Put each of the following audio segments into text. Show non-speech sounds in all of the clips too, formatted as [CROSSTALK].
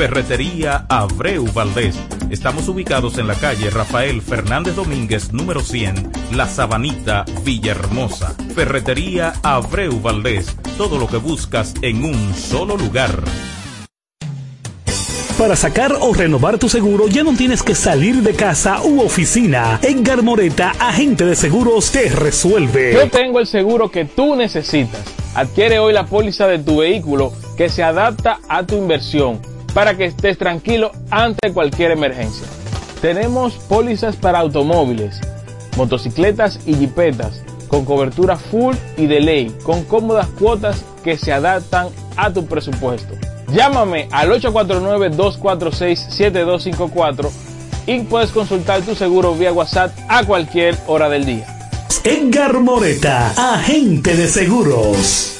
Ferretería Abreu Valdés. Estamos ubicados en la calle Rafael Fernández Domínguez, número 100, La Sabanita, Villahermosa. Ferretería Abreu Valdés. Todo lo que buscas en un solo lugar. Para sacar o renovar tu seguro ya no tienes que salir de casa u oficina. Edgar Moreta, agente de seguros, te resuelve. Yo tengo el seguro que tú necesitas. Adquiere hoy la póliza de tu vehículo que se adapta a tu inversión para que estés tranquilo ante cualquier emergencia. Tenemos pólizas para automóviles, motocicletas y jipetas con cobertura full y de ley, con cómodas cuotas que se adaptan a tu presupuesto. Llámame al 849-246-7254 y puedes consultar tu seguro vía WhatsApp a cualquier hora del día. Edgar Moreta, agente de seguros.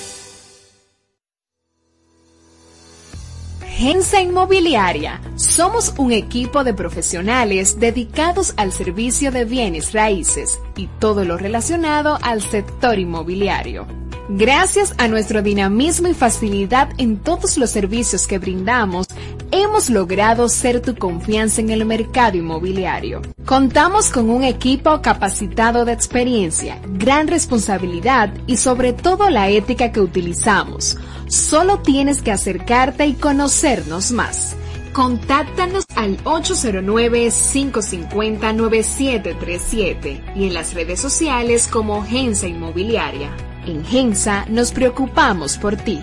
Gensa Inmobiliaria. Somos un equipo de profesionales dedicados al servicio de bienes raíces y todo lo relacionado al sector inmobiliario. Gracias a nuestro dinamismo y facilidad en todos los servicios que brindamos, hemos logrado ser tu confianza en el mercado inmobiliario. Contamos con un equipo capacitado de experiencia, gran responsabilidad y sobre todo la ética que utilizamos. Solo tienes que acercarte y conocernos más. Contáctanos al 809-550-9737 y en las redes sociales como Gensa Inmobiliaria. En Gensa nos preocupamos por ti.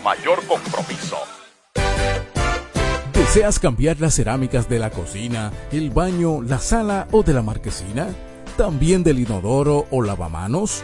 mayor compromiso. ¿Deseas cambiar las cerámicas de la cocina, el baño, la sala o de la marquesina? ¿También del inodoro o lavamanos?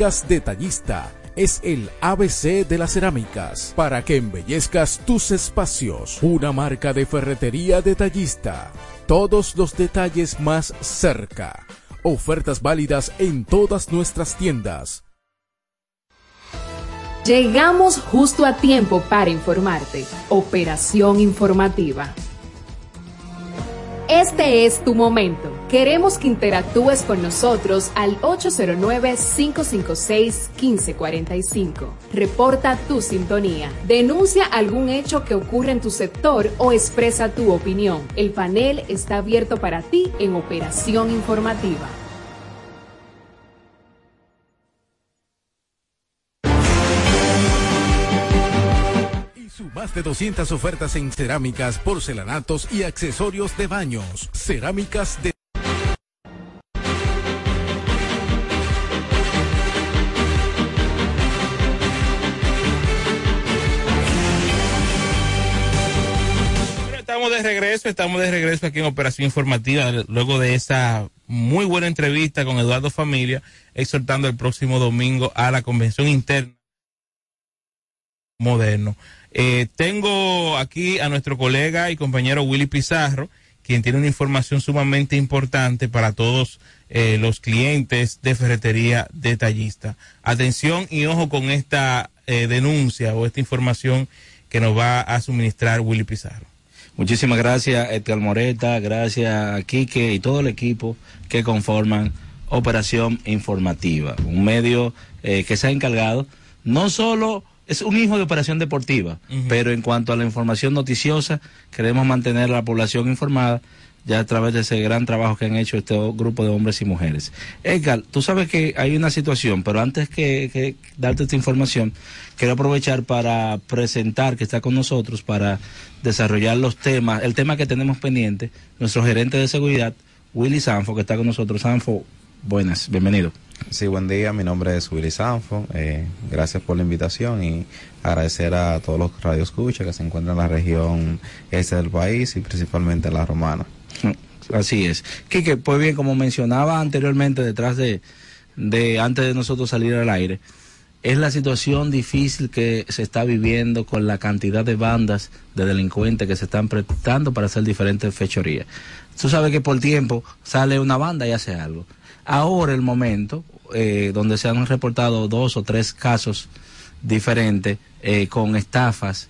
Detallista es el ABC de las cerámicas para que embellezcas tus espacios. Una marca de ferretería detallista. Todos los detalles más cerca. Ofertas válidas en todas nuestras tiendas. Llegamos justo a tiempo para informarte. Operación informativa. Este es tu momento. Queremos que interactúes con nosotros al 809-556-1545. Reporta tu sintonía. Denuncia algún hecho que ocurre en tu sector o expresa tu opinión. El panel está abierto para ti en Operación Informativa. Más de 200 ofertas en cerámicas, porcelanatos y accesorios de baños. Cerámicas de... regreso, estamos de regreso aquí en Operación Informativa, luego de esa muy buena entrevista con Eduardo Familia, exhortando el próximo domingo a la convención interna moderno. Eh, tengo aquí a nuestro colega y compañero Willy Pizarro, quien tiene una información sumamente importante para todos eh, los clientes de ferretería detallista. Atención y ojo con esta eh, denuncia o esta información que nos va a suministrar Willy Pizarro. Muchísimas gracias, Edgar Moreta, gracias a Quique y todo el equipo que conforman Operación Informativa, un medio que se ha encargado no solo es un hijo de operación deportiva, pero en cuanto a la información noticiosa, queremos mantener a la población informada ya a través de ese gran trabajo que han hecho este grupo de hombres y mujeres. Edgar, tú sabes que hay una situación, pero antes que, darte esta información, quiero aprovechar para presentar que está con nosotros para desarrollar los temas, el tema que tenemos pendiente, nuestro gerente de seguridad, Willy Sanfo, que está con nosotros. Sanfo, buenas, bienvenido. Sí, buen día. Mi nombre es Willy Sanfo. Eh, gracias por la invitación y agradecer a todos los radioescuchas que se encuentran en la región este del país y principalmente la romana. Así es. Quique, pues bien, como mencionaba anteriormente, detrás de, de antes de nosotros salir al aire, es la situación difícil que se está viviendo con la cantidad de bandas de delincuentes que se están prestando para hacer diferentes fechorías. Tú sabes que por tiempo sale una banda y hace algo. Ahora el momento eh, donde se han reportado dos o tres casos diferentes eh, con estafas,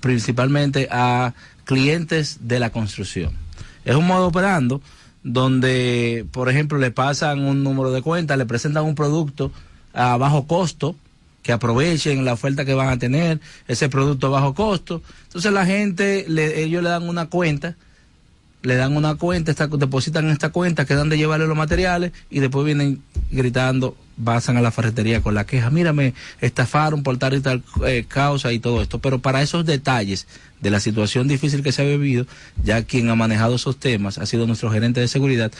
principalmente a clientes de la construcción. Es un modo operando donde, por ejemplo, le pasan un número de cuenta, le presentan un producto a bajo costo, que aprovechen la oferta que van a tener, ese producto a bajo costo. Entonces la gente, le, ellos le dan una cuenta, le dan una cuenta, esta, depositan esta cuenta, quedan de llevarle los materiales y después vienen gritando, pasan a la ferretería con la queja, mírame, estafaron por tal y tal eh, causa y todo esto. Pero para esos detalles de la situación difícil que se ha vivido, ya quien ha manejado esos temas ha sido nuestro gerente de seguridad,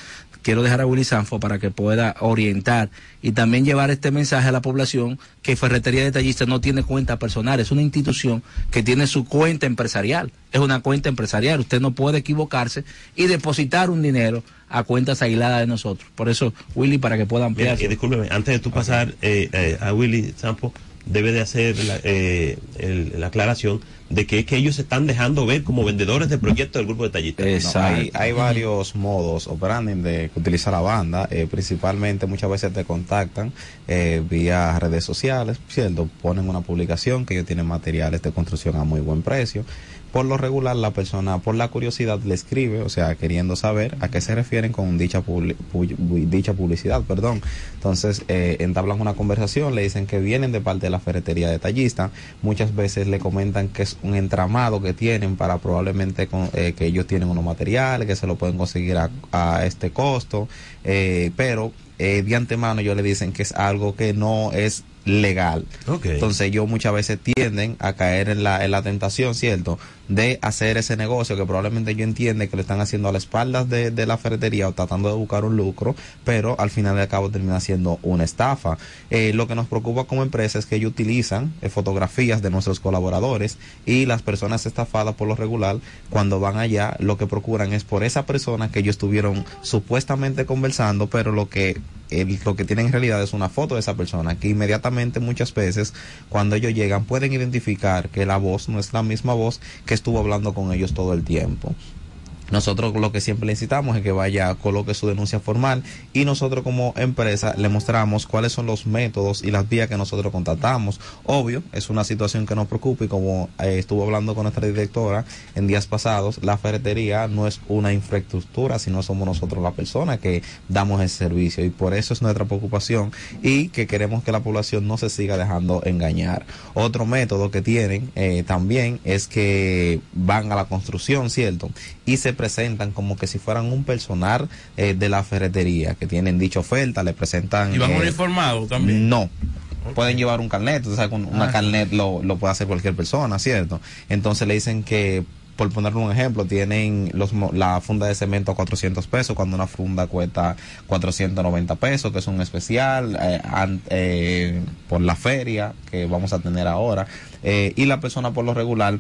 quiero dejar a Willy Sanfo para que pueda orientar y también llevar este mensaje a la población que Ferretería Detallista no tiene cuenta personal, es una institución que tiene su cuenta empresarial, es una cuenta empresarial, usted no puede equivocarse y depositar un dinero a cuentas aisladas de nosotros. Por eso, Willy, para que pueda ampliar. Mira, discúlpeme, antes de tú pasar eh, eh, a Willy Sanfo, debe de hacer la, eh, el, la aclaración de que es que ellos se están dejando ver como vendedores de proyectos del grupo de tallistas. No, hay, hay, varios modos operando de utilizar la banda, eh, principalmente muchas veces te contactan eh, vía redes sociales, ¿cierto? Ponen una publicación que ellos tienen materiales de construcción a muy buen precio por lo regular la persona por la curiosidad le escribe, o sea, queriendo saber a qué se refieren con dicha, publi dicha publicidad, perdón. Entonces, eh, entablan una conversación, le dicen que vienen de parte de la ferretería detallista, muchas veces le comentan que es un entramado que tienen para probablemente con, eh, que ellos tienen unos materiales, que se lo pueden conseguir a, a este costo, eh, pero eh, de antemano ellos le dicen que es algo que no es legal. Okay. Entonces ellos muchas veces tienden a caer en la, en la tentación, ¿cierto? De hacer ese negocio que probablemente ellos entienden que lo están haciendo a las espaldas de, de, la ferretería o tratando de buscar un lucro, pero al final de cabo termina siendo una estafa. Eh, lo que nos preocupa como empresa es que ellos utilizan eh, fotografías de nuestros colaboradores y las personas estafadas por lo regular, cuando van allá, lo que procuran es por esa persona que ellos estuvieron supuestamente conversando, pero lo que el, lo que tienen en realidad es una foto de esa persona que inmediatamente muchas veces cuando ellos llegan pueden identificar que la voz no es la misma voz que estuvo hablando con ellos todo el tiempo. Nosotros lo que siempre le incitamos es que vaya, coloque su denuncia formal y nosotros como empresa le mostramos cuáles son los métodos y las vías que nosotros contratamos. Obvio, es una situación que nos preocupa y como eh, estuvo hablando con nuestra directora en días pasados, la ferretería no es una infraestructura, sino somos nosotros la persona que damos ese servicio y por eso es nuestra preocupación y que queremos que la población no se siga dejando engañar. Otro método que tienen eh, también es que van a la construcción, ¿cierto? Y se presentan como que si fueran un personal eh, de la ferretería que tienen dicha oferta, le presentan. ¿Y van eh, uniformados también? No. Okay. Pueden llevar un carnet, o sea, una ah, carnet lo, lo puede hacer cualquier persona, ¿cierto? Entonces le dicen que por ponerle un ejemplo, tienen los, la funda de cemento a 400 pesos cuando una funda cuesta 490 pesos, que es un especial eh, an, eh, por la feria que vamos a tener ahora. Eh, y la persona por lo regular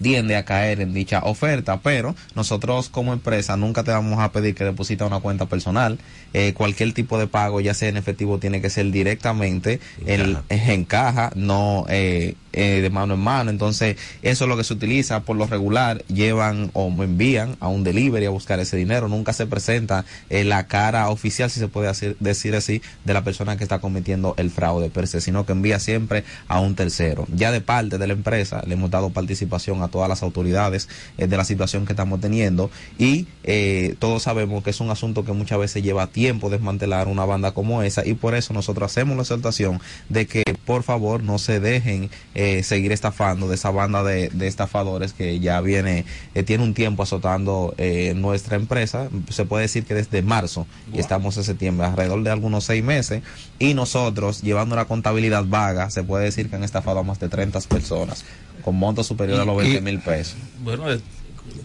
tiende a caer en dicha oferta, pero nosotros como empresa nunca te vamos a pedir que deposita una cuenta personal. Eh, cualquier tipo de pago, ya sea en efectivo, tiene que ser directamente en, caja, el, en caja no eh, eh, de mano en mano. Entonces, eso es lo que se utiliza por lo regular. Llevan o envían a un delivery a buscar ese dinero. Nunca se presenta eh, la cara oficial, si se puede hacer, decir así, de la persona que está cometiendo el fraude per se, sino que envía siempre a un tercero. Ya de parte de la empresa, le hemos dado participación a todas las autoridades eh, de la situación que estamos teniendo y eh, todos sabemos que es un asunto que muchas veces lleva tiempo desmantelar una banda como esa y por eso nosotros hacemos la exaltación de que por favor no se dejen eh, seguir estafando de esa banda de, de estafadores que ya viene, eh, tiene un tiempo azotando eh, nuestra empresa. Se puede decir que desde marzo y estamos en septiembre, alrededor de algunos seis meses. Y nosotros, llevando una contabilidad vaga, se puede decir que han estafado a más de 30 personas con montos superiores a los 20 mil pesos. Bueno, eh,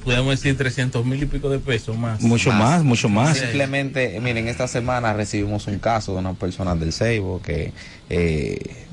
podemos decir 300 mil y pico de pesos más. Mucho más, mucho más. Simplemente, miren, esta semana recibimos un caso de una persona del Seibo que eh,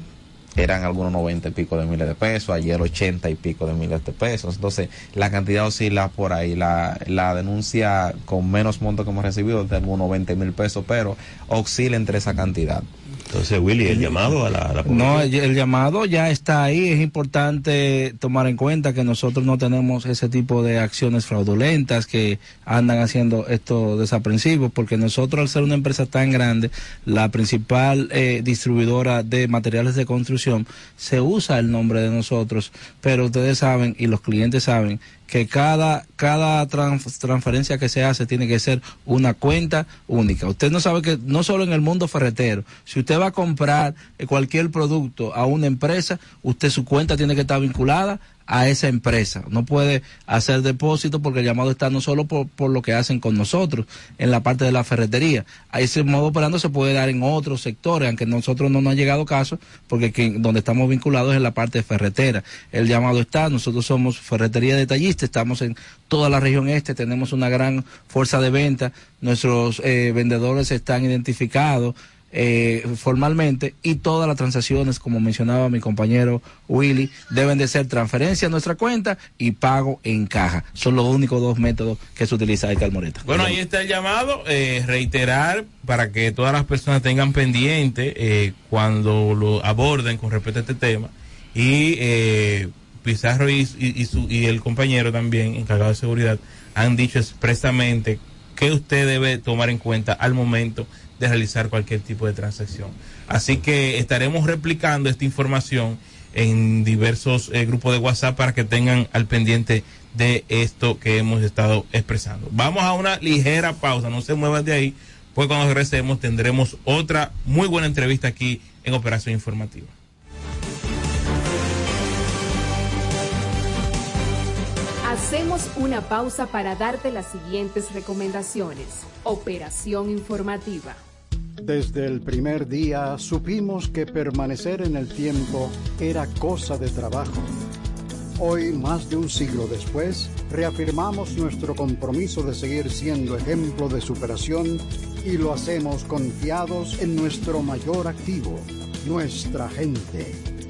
eran algunos 90 y pico de miles de pesos, ayer 80 y pico de miles de pesos. Entonces, la cantidad oscila por ahí. La, la denuncia con menos monto que hemos recibido es de algunos 20 mil pesos, pero oscila entre esa cantidad. Entonces, Willy, el llamado a la, a la No, el, el llamado ya está ahí. Es importante tomar en cuenta que nosotros no tenemos ese tipo de acciones fraudulentas que andan haciendo estos desaprensivos, porque nosotros, al ser una empresa tan grande, la principal eh, distribuidora de materiales de construcción, se usa el nombre de nosotros, pero ustedes saben y los clientes saben que cada, cada trans- transferencia que se hace tiene que ser una cuenta única. Usted no sabe que no solo en el mundo ferretero, si usted va a comprar cualquier producto a una empresa, usted su cuenta tiene que estar vinculada a esa empresa. No puede hacer depósito porque el llamado está no solo por, por lo que hacen con nosotros en la parte de la ferretería. A ese modo operando se puede dar en otros sectores, aunque nosotros no nos ha llegado caso, porque que- donde estamos vinculados es en la parte ferretera. El llamado está, nosotros somos ferretería detallista, estamos en toda la región este, tenemos una gran fuerza de venta, nuestros eh, vendedores están identificados eh, formalmente y todas las transacciones, como mencionaba mi compañero Willy, deben de ser transferencia a nuestra cuenta y pago en caja. Son los únicos dos métodos que se utiliza ahí, Calmoreta. Bueno, ahí está el llamado, eh, reiterar para que todas las personas tengan pendiente eh, cuando lo aborden con respecto a este tema. Y eh, Pizarro y, y- y su- y el compañero también, encargado de seguridad, han dicho expresamente que usted debe tomar en cuenta al momento de realizar cualquier tipo de transacción. Así que estaremos replicando esta información en diversos eh, grupos de WhatsApp para que tengan al pendiente de esto que hemos estado expresando. Vamos a una ligera pausa, no se muevan de ahí, pues cuando regresemos tendremos otra muy buena entrevista aquí en Operación Informativa. Hacemos una pausa para darte las siguientes recomendaciones. Operación informativa. Desde el primer día supimos que permanecer en el tiempo era cosa de trabajo. Hoy, más de un siglo después, reafirmamos nuestro compromiso de seguir siendo ejemplo de superación y lo hacemos confiados en nuestro mayor activo, nuestra gente.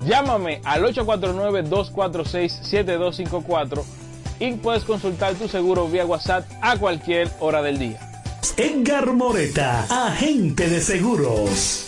Llámame al 849-246-7254 y puedes consultar tu seguro vía WhatsApp a cualquier hora del día. Edgar Moreta, agente de seguros.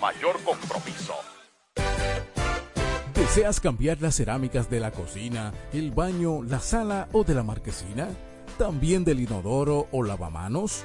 mayor compromiso. ¿Deseas cambiar las cerámicas de la cocina, el baño, la sala o de la marquesina? ¿También del inodoro o lavamanos?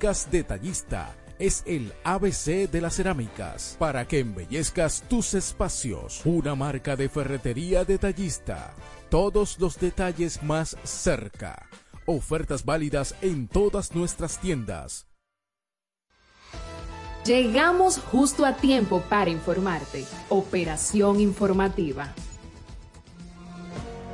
Detallista es el ABC de las cerámicas para que embellezcas tus espacios. Una marca de ferretería detallista. Todos los detalles más cerca. Ofertas válidas en todas nuestras tiendas. Llegamos justo a tiempo para informarte. Operación informativa.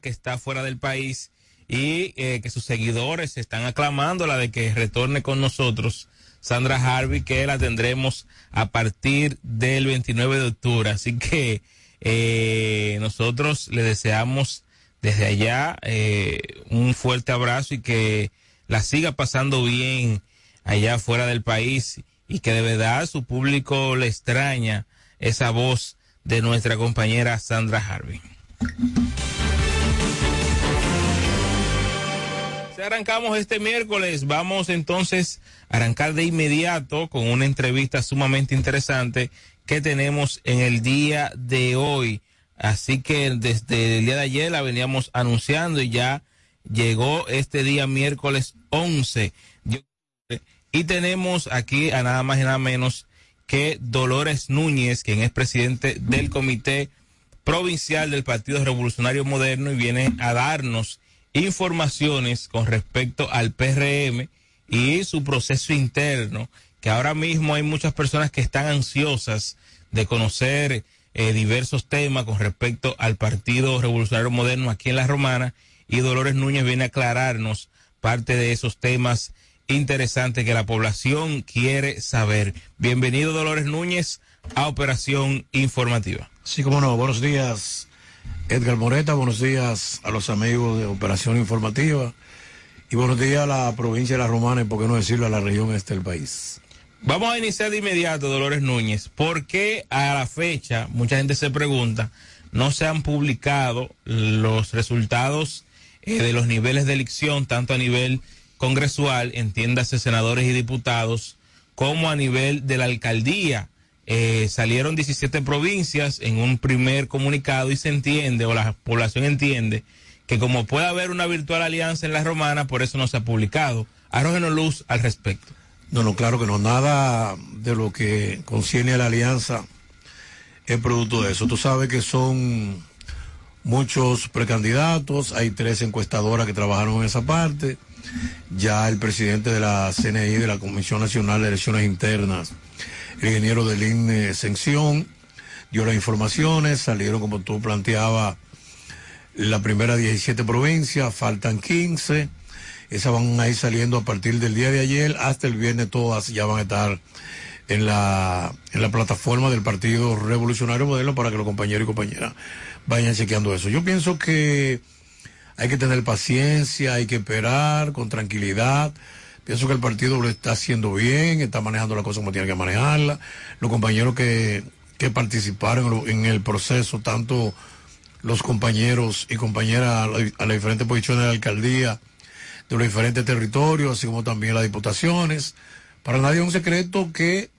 Que está fuera del país y eh, que sus seguidores están aclamando la de que retorne con nosotros Sandra Harvey, que la tendremos a partir del 29 de octubre. Así que eh, nosotros le deseamos desde allá eh, un fuerte abrazo y que la siga pasando bien allá fuera del país y que de verdad su público le extraña esa voz de nuestra compañera Sandra Harvey. Arrancamos este miércoles. Vamos entonces a arrancar de inmediato con una entrevista sumamente interesante que tenemos en el día de hoy. Así que desde el día de ayer la veníamos anunciando y ya llegó este día miércoles 11. Y tenemos aquí a nada más y nada menos que Dolores Núñez, quien es presidente del Comité Provincial del Partido Revolucionario Moderno y viene a darnos informaciones con respecto al PRM y su proceso interno, que ahora mismo hay muchas personas que están ansiosas de conocer eh, diversos temas con respecto al Partido Revolucionario Moderno aquí en La Romana y Dolores Núñez viene a aclararnos parte de esos temas interesantes que la población quiere saber. Bienvenido Dolores Núñez a Operación Informativa. Sí, como no, buenos días Edgar Moreta, buenos días a los amigos de Operación Informativa y buenos días a la provincia de La Romana y por qué no decirlo a la región este del país. Vamos a iniciar de inmediato, Dolores Núñez. ¿Por qué a la fecha, mucha gente se pregunta, no se han publicado los resultados eh, de los niveles de elección, tanto a nivel congresual, entiéndase senadores y diputados, como a nivel de la alcaldía? Eh, salieron 17 provincias en un primer comunicado y se entiende, o la población entiende, que como puede haber una virtual alianza en la romana, por eso no se ha publicado. Arrógenos luz al respecto. No, no, claro que no. Nada de lo que concierne a la alianza es producto de eso. Tú sabes que son muchos precandidatos, hay tres encuestadoras que trabajaron en esa parte. Ya el presidente de la CNI, de la Comisión Nacional de Elecciones Internas, el ingeniero del INE Ascensión, dio las informaciones, salieron como tú planteabas la primera 17 provincias, faltan 15, esas van a ir saliendo a partir del día de ayer hasta el viernes todas ya van a estar en la, en la plataforma del Partido Revolucionario Modelo para que los compañeros y compañeras vayan chequeando eso. Yo pienso que hay que tener paciencia, hay que esperar con tranquilidad. Pienso que el partido lo está haciendo bien, está manejando la cosa como tiene que manejarla. Los compañeros que, que participaron en el proceso, tanto los compañeros y compañeras a las diferentes posiciones de la alcaldía, de los diferentes territorios, así como también las diputaciones. Para nadie es un secreto que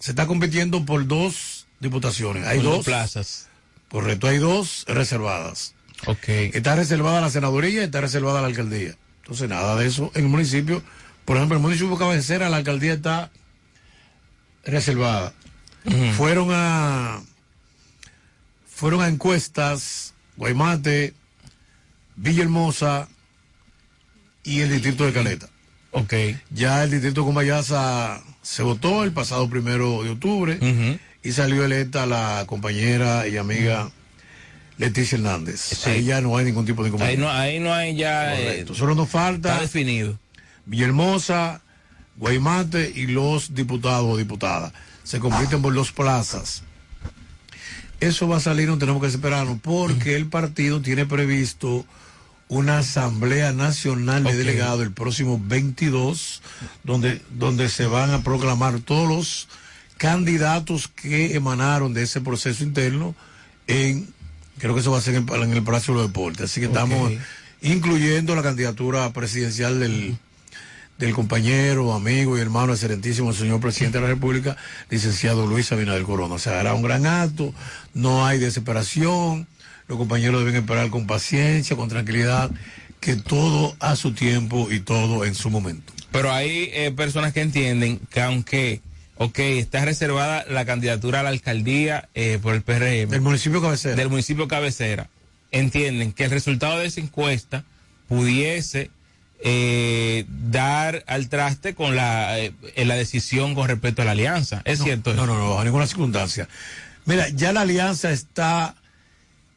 se está compitiendo por dos diputaciones. Hay dos, plazas. Correcto, hay dos reservadas. Ok. Está reservada la senaduría y está reservada la alcaldía. Entonces, nada de eso en el municipio. Por ejemplo, el municipio cabecera, la alcaldía está reservada. Fueron a fueron a encuestas Guaymate, Villahermosa y el distrito de Caleta. Ok. Ya el distrito de Cumbayasa se votó el pasado primero de octubre y salió electa la compañera y amiga Leticia Hernández. Ahí ya no hay ningún tipo de Ahí no, ahí no hay ya. Eh, Solo nos falta. Está definido. Villahermosa, Guaymate y los diputados o diputadas. Se compiten por dos plazas. Eso va a salir, no tenemos que esperarlo, porque el partido tiene previsto una asamblea nacional de delegados el próximo 22, donde, donde se van a proclamar todos los candidatos que emanaron de ese proceso interno en, creo que eso va a ser en, en el Palacio de los Deportes. Así que estamos incluyendo la candidatura presidencial del, del compañero, amigo y hermano excelentísimo señor presidente de la República, licenciado Luis Abinader Corona. O sea, hará un gran acto, no hay desesperación, los compañeros deben esperar con paciencia, con tranquilidad, que todo a su tiempo y todo en su momento. Pero hay eh, personas que entienden que aunque, ok, está reservada la candidatura a la alcaldía eh, por el PRM. Del municipio cabecera. Del municipio cabecera. Entienden que el resultado de esa encuesta pudiese eh, dar al traste con la, eh, la decisión con respecto a la alianza. ¿Es no, cierto? No, no, no, bajo ninguna circunstancia. Mira, ya la alianza está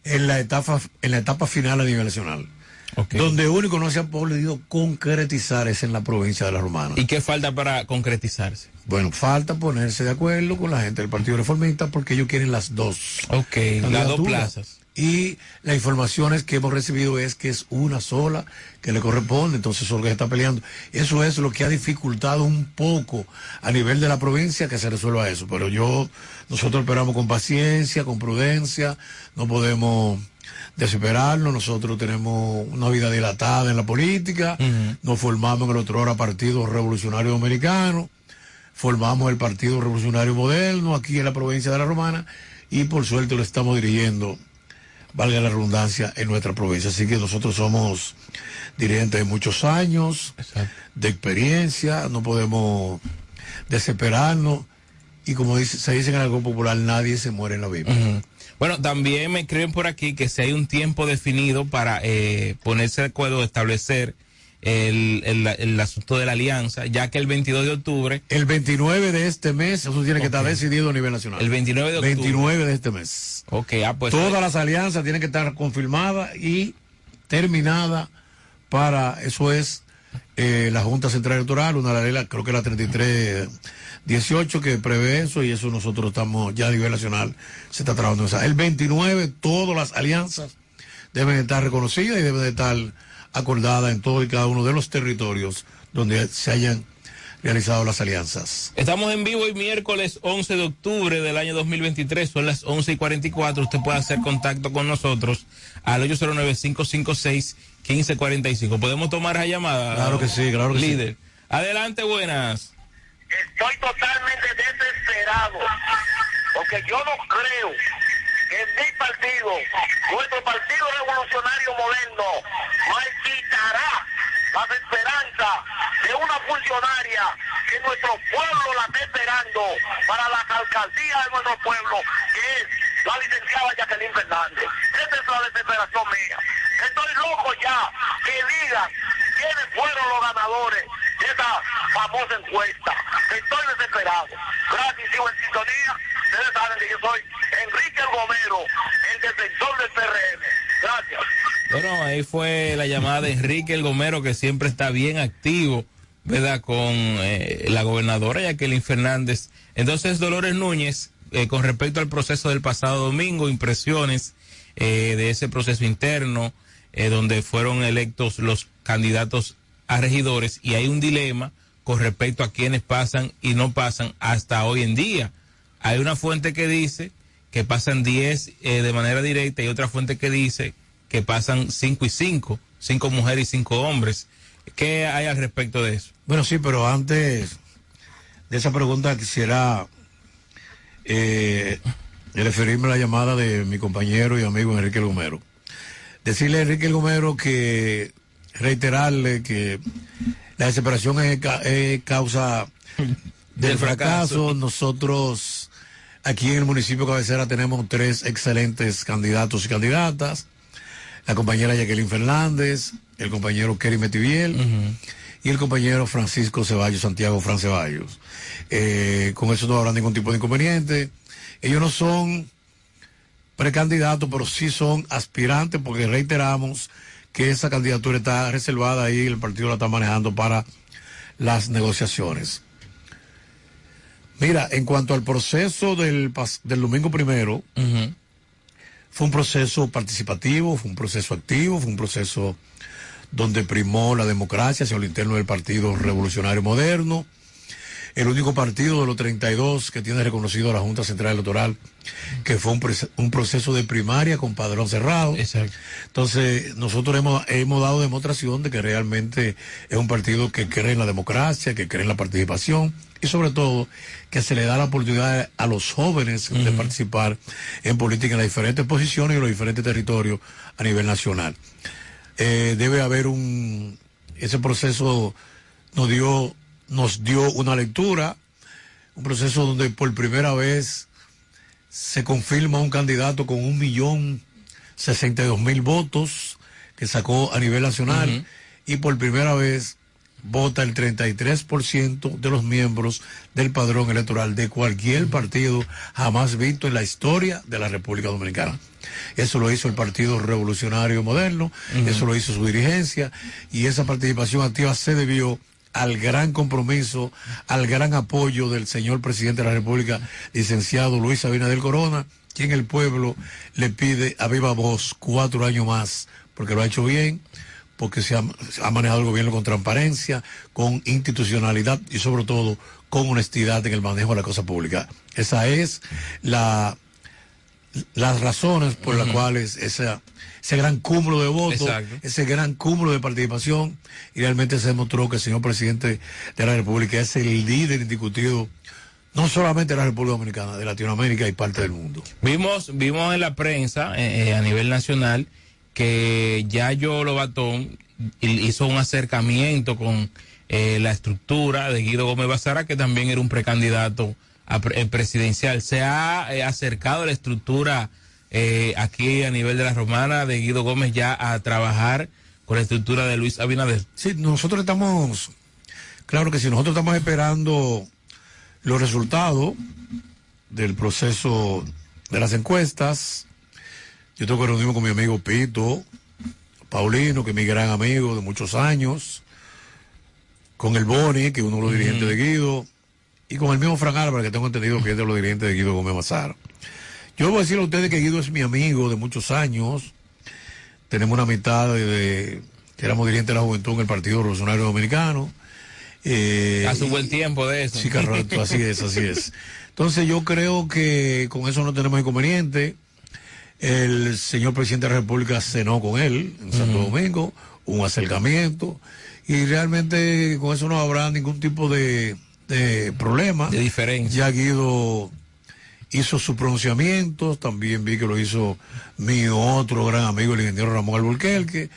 en la etapa, en la etapa final a nivel nacional. Okay. Donde único no se ha podido concretizar es en la provincia de La Romana. ¿Y qué falta para concretizarse? Bueno, falta ponerse de acuerdo con la gente del Partido Reformista porque ellos quieren las dos. Ok, las dos plazas. Y las informaciones que hemos recibido es que es una sola que le corresponde, entonces se está peleando. Eso es lo que ha dificultado un poco a nivel de la provincia que se resuelva eso. Pero yo, nosotros esperamos con paciencia, con prudencia, no podemos desesperarnos, nosotros tenemos una vida dilatada en la política, uh -huh. nos formamos en el otro hora Partido Revolucionario Americano, formamos el Partido Revolucionario Moderno aquí en la provincia de La Romana y por suerte lo estamos dirigiendo valga la redundancia, en nuestra provincia. Así que nosotros somos dirigentes de muchos años, Exacto. de experiencia, no podemos desesperarnos y como dice, se dice en algo popular, nadie se muere en la Biblia. Uh -huh. Bueno, también me escriben por aquí que si hay un tiempo definido para eh, ponerse de acuerdo, establecer el, el, el, asunto de la alianza, ya que el 22 de octubre... El 29 de este mes, eso tiene okay. que estar decidido a nivel nacional. El 29 de octubre. 29 de este mes. Ok, ah, pues... Todas eh. las alianzas tienen que estar confirmadas y terminadas para, eso es eh, la Junta Central Electoral, una ley, creo que la 3318 que prevé eso y eso nosotros estamos ya a nivel nacional, se está trabajando esa. El 29, todas las alianzas deben estar reconocidas y deben estar acordada en todo y cada uno de los territorios donde se hayan realizado las alianzas. Estamos en vivo hoy miércoles 11 de octubre del año 2023, son las 11 y 44. Usted puede hacer contacto con nosotros al 809-556-1545. ¿Podemos tomar la llamada? Claro que sí, claro que líder. sí. Adelante, buenas. Estoy totalmente desesperado porque yo no creo en mi partido, nuestro Partido Revolucionario Moderno, quitará las esperanzas de una funcionaria que nuestro pueblo la está esperando para la alcaldía de nuestro pueblo, que es la licenciada Jacqueline Fernández. Esa es la desesperación mía. Estoy loco ya que digan quiénes fueron los ganadores de esta famosa encuesta. Estoy desesperado. Gracias, sigo en sintonía. Ustedes saben que yo soy Enrique el defensor del PRM. Gracias. Bueno, ahí fue la llamada de Enrique el Gomero, que siempre está bien activo, ¿verdad? Con eh, la gobernadora Jacqueline Fernández. Entonces, Dolores Núñez, eh, con respecto al proceso del pasado domingo, impresiones eh, de ese proceso interno, eh, donde fueron electos los candidatos a regidores, y hay un dilema con respecto a quienes pasan y no pasan hasta hoy en día. Hay una fuente que dice que pasan 10 eh, de manera directa y otra fuente que dice que pasan 5 y 5, 5 mujeres y 5 hombres. ¿Qué hay al respecto de eso? Bueno, sí, pero antes de esa pregunta quisiera eh, referirme a la llamada de mi compañero y amigo Enrique Gomero. Decirle a Enrique Gomero que reiterarle que la desesperación es, es causa [LAUGHS] del, Del fracaso. fracaso. Nosotros aquí en el municipio de cabecera tenemos tres excelentes candidatos y candidatas. La compañera Jacqueline Fernández, el compañero Kerry Metiviel y el compañero Francisco Ceballos, Santiago Fran Ceballos. Eh, con eso no habrá ningún tipo de inconveniente. Ellos no son precandidatos, pero sí son aspirantes, porque reiteramos que esa candidatura está reservada ahí, el partido la está manejando para las negociaciones. Mira, en cuanto al proceso del, del domingo primero, fue un proceso participativo, fue un proceso activo, fue un proceso donde primó la democracia hacia lo interno del Partido Revolucionario Moderno, el único partido de los 32 que tiene reconocido la Junta Central Electoral, que fue un, proceso de primaria con padrón cerrado. Entonces, nosotros hemos, hemos dado demostración de que realmente es un partido que cree en la democracia, que cree en la participación y sobre todo que se le da la oportunidad a los jóvenes de participar en política en las diferentes posiciones y en los diferentes territorios a nivel nacional. Eh, debe haber un, ese proceso nos dio, nos dio una lectura, un proceso donde por primera vez se confirma un candidato con un millón sesenta y dos mil votos que sacó a nivel nacional y por primera vez vota el 33% de los miembros del padrón electoral de cualquier partido jamás visto en la historia de la República Dominicana. Eso lo hizo el Partido Revolucionario Moderno, eso lo hizo su dirigencia y esa participación activa se debió al gran compromiso, al gran apoyo del señor presidente de la República, licenciado Luis Abinader Corona, quien el pueblo le pide a viva voz cuatro años más, porque lo ha hecho bien, porque se ha, se ha manejado el gobierno con transparencia, con institucionalidad y sobre todo con honestidad en el manejo de la cosa pública. Esa es la las razones por las cuales esa, ese gran cúmulo de votos, Exacto. ese gran cúmulo de participación, y realmente se demostró que el señor presidente de la República es el líder indiscutido, no solamente de la República Dominicana, de Latinoamérica y parte del mundo. Vimos, vimos en la prensa eh, eh, a nivel nacional que Yayo Lobatón hizo un acercamiento con eh, la estructura de Guido Gómez Bazara, que también era un precandidato a pre- presidencial. Se ha eh, acercado la estructura eh, aquí a nivel de la romana de Guido Gómez ya a trabajar con la estructura de Luis Abinader. Sí, nosotros estamos, claro que si nosotros estamos esperando los resultados del proceso de las encuestas. Yo tengo que reunirme con mi amigo Pito, Paulino, que es mi gran amigo de muchos años, con el Boni, que es uno de los dirigentes de Guido, y con el mismo Fran Álvarez, que tengo entendido que es de los dirigentes de Guido Gómez Mazar. Yo voy a decirle a ustedes que Guido es mi amigo de muchos años. Tenemos una mitad de, de- que éramos dirigentes de la juventud en el Partido Revolucionario Dominicano. Eh, Hace un buen tiempo de eso. Sí, correcto, así es, así es. Entonces yo creo que con eso no tenemos inconveniente. El señor presidente de la República cenó con él en Santo Domingo, un acercamiento, y realmente con eso no habrá ningún tipo de, de problema. De diferencia. Ya Guido hizo sus pronunciamientos, también vi que lo hizo mi otro gran amigo, el ingeniero Ramón Alburquerque,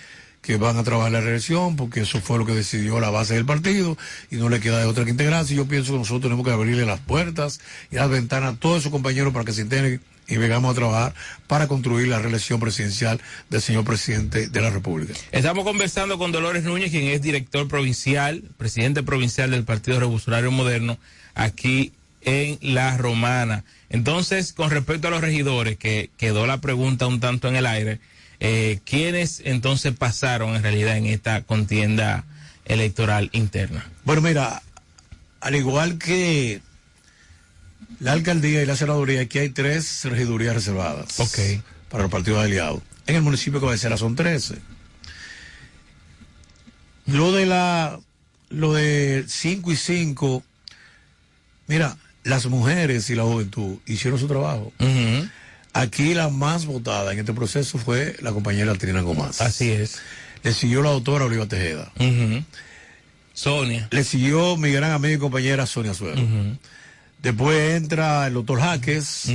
que van a trabajar la reelección, porque eso fue lo que decidió la base del partido, y no le queda de otra que integrarse. Yo pienso que nosotros tenemos que abrirle las puertas y las ventanas a todos esos compañeros para que se integren y vengamos a trabajar para construir la reelección presidencial del señor presidente de la República. Estamos conversando con Dolores Núñez, quien es director provincial, presidente provincial del Partido Revolucionario Moderno, aquí en La Romana. Entonces, con respecto a los regidores, que quedó la pregunta un tanto en el aire, eh, ¿quiénes entonces pasaron en realidad en esta contienda electoral interna? Bueno, mira, al igual que la alcaldía y la senaduría, aquí hay tres regidurías reservadas. Ok. Para los partidos aliados. En el municipio de Cabecera son 13. Lo de la, lo de 5 y 5, mira, las mujeres y la juventud hicieron su trabajo. Aquí la más votada en este proceso fue la compañera Trina Gómez. Así es. Le siguió la doctora Oliva Tejeda. Sonia. Le siguió mi gran amiga y compañera Sonia Suero. Después entra el doctor Jaques.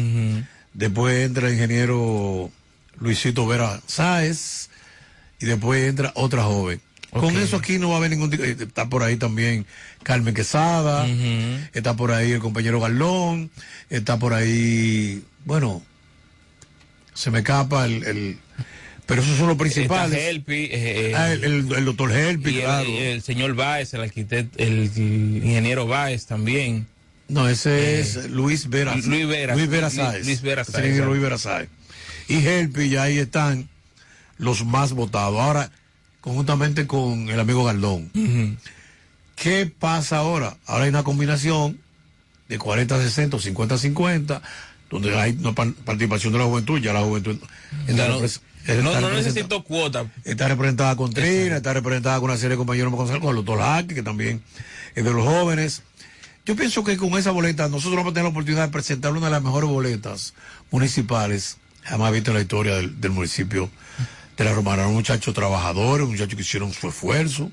Después entra el ingeniero Luisito Vera Sáez. Y después entra otra joven. Con eso aquí no va a haber ningún... eh, Está por ahí también Carmen Quesada. Está por ahí el compañero Galón. Está por ahí... Bueno, se me escapa el... el- pero esos son los principales. Eh, Ah, el, el- el doctor Helpi, claro. el, señor Báez, el arquitecto, el, ingeniero Báez también. No, ese Eh, es Luis Vera. Luis Vera. Luis Vera Luis- Sáez. Luis Vera Sáez. Luis Vera Sáez. Y Helpi, y ahí están los más votados. Ahora, conjuntamente con el amigo Galdón. ¿Qué pasa ahora? Ahora hay una combinación de 40-60 o 50-50, donde hay una par- participación de la juventud, ya la juventud no, necesito cuota. Está representada con Trina, está representada con una serie de compañeros con el doctor Jaque, que también es de los jóvenes. Yo pienso que con esa boleta nosotros vamos a tener la oportunidad de presentar una de las mejores boletas municipales jamás visto en la historia del, del municipio de la Romana. Un muchacho trabajador, un muchacho que hicieron su esfuerzo,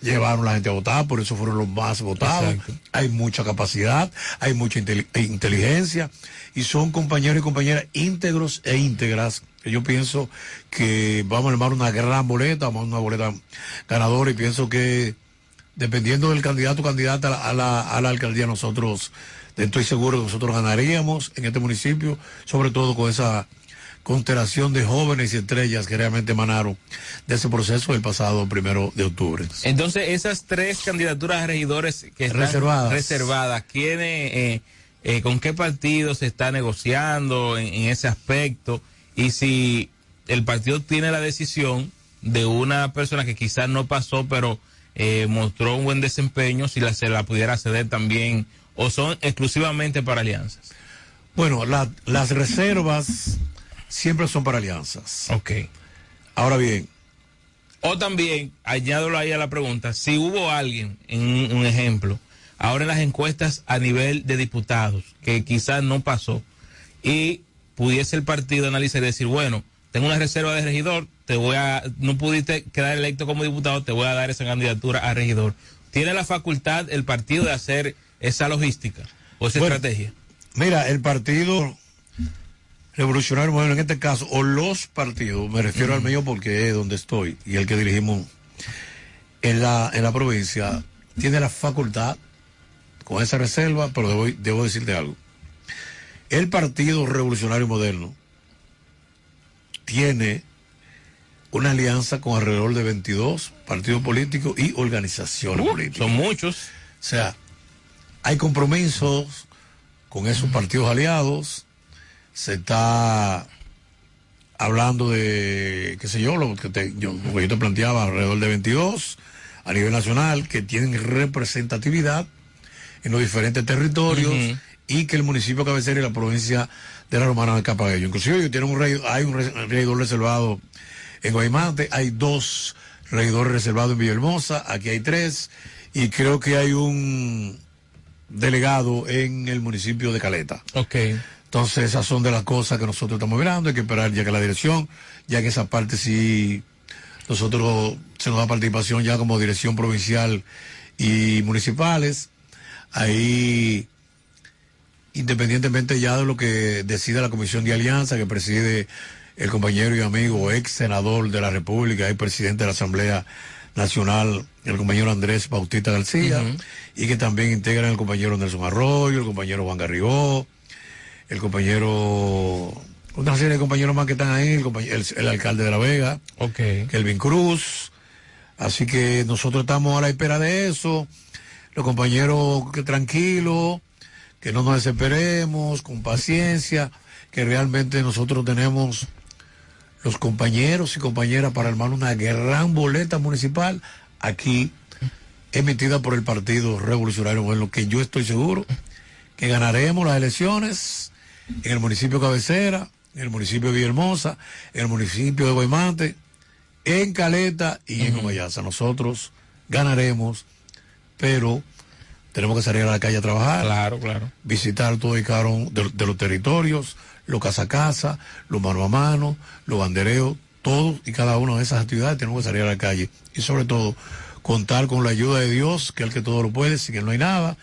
llevaron a la gente a votar, por eso fueron los más votados. Hay mucha capacidad, hay mucha intel- e inteligencia y son compañeros y compañeras íntegros e íntegras. Yo pienso que vamos a armar una gran boleta, vamos a una boleta ganadora y pienso que dependiendo del candidato o candidata a la, a la, a la alcaldía, nosotros, estoy seguro que nosotros ganaríamos en este municipio, sobre todo con esa constelación de jóvenes y estrellas que realmente emanaron de ese proceso del pasado primero de octubre. Entonces, esas tres candidaturas a regidores que están Reservadas. reservadas, ¿quiénes, eh, eh, ¿con qué partido se está negociando en, en ese aspecto? Y si el partido tiene la decisión de una persona que quizás no pasó, pero eh, mostró un buen desempeño, si la, se la pudiera ceder también, o son exclusivamente para alianzas. Bueno, la- las reservas siempre son para alianzas. Ok. Ahora bien. O también, añádelo ahí a la pregunta, si hubo alguien, en un, un ejemplo, ahora en las encuestas a nivel de diputados, que quizás no pasó, y pudiese el partido analizar y decir, bueno, tengo una reserva de regidor, te voy a, no pudiste quedar electo como diputado, te voy a dar esa candidatura a regidor. ¿Tiene la facultad el partido de hacer esa logística o esa Bueno, estrategia? Mira, el partido revolucionario moderno en este caso, o los partidos, me refiero al mío porque es donde estoy y el que dirigimos en la, en la provincia, tiene la facultad con esa reserva, pero debo, debo decirte algo. El partido revolucionario moderno tiene una alianza con alrededor de 22 partidos políticos y organizaciones Uh, políticas. son muchos. O sea, hay compromisos con esos partidos aliados, se está hablando de, qué sé yo, lo que, te, yo, lo que yo te planteaba, alrededor de 22 a nivel nacional, que tienen representatividad en los diferentes territorios y que el municipio cabecera y la provincia de la Romana no escapa de ello. Inclusive ellos tienen un rey- hay un re- regidor reservado en Guaymate, hay dos regidores reservados en Villahermosa, aquí hay tres, y creo que hay un delegado en el municipio de Caleta. Ok. Entonces esas son de las cosas que nosotros estamos mirando, hay que esperar ya que la dirección, ya que esa parte sí, nosotros se nos da participación ya como dirección provincial y municipales, ahí independientemente ya de lo que decida la comisión de alianza que preside el compañero y amigo ex senador de la República y presidente de la Asamblea Nacional, el compañero Andrés Bautista García, y que también integran el compañero Nelson Arroyo, el compañero Juan Garrigó, el compañero, otra serie de compañeros más que están ahí, el, compañ- el- el alcalde de La Vega, Ok. Kelvin Cruz. Así que nosotros estamos a la espera de eso. Los compañeros que tranquilos, que no nos desesperemos, con paciencia, que realmente nosotros tenemos los compañeros y compañeras para armar una gran boleta municipal aquí emitida por el Partido Revolucionario Moderno, que yo estoy seguro que ganaremos las elecciones en el municipio Cabecera, en el municipio de Villahermosa, en el municipio de Guaymate, en Caleta y en Guayaza. Nosotros ganaremos, pero tenemos que salir a la calle a trabajar. Claro, claro. Visitar todo y cada uno de, de los territorios, los casa a casa, los mano a mano, los bandereos, todos y cada una de esas actividades tenemos que salir a la calle. Y sobre todo, contar con la ayuda de Dios, que es el que todo lo puede, sin él no hay nada,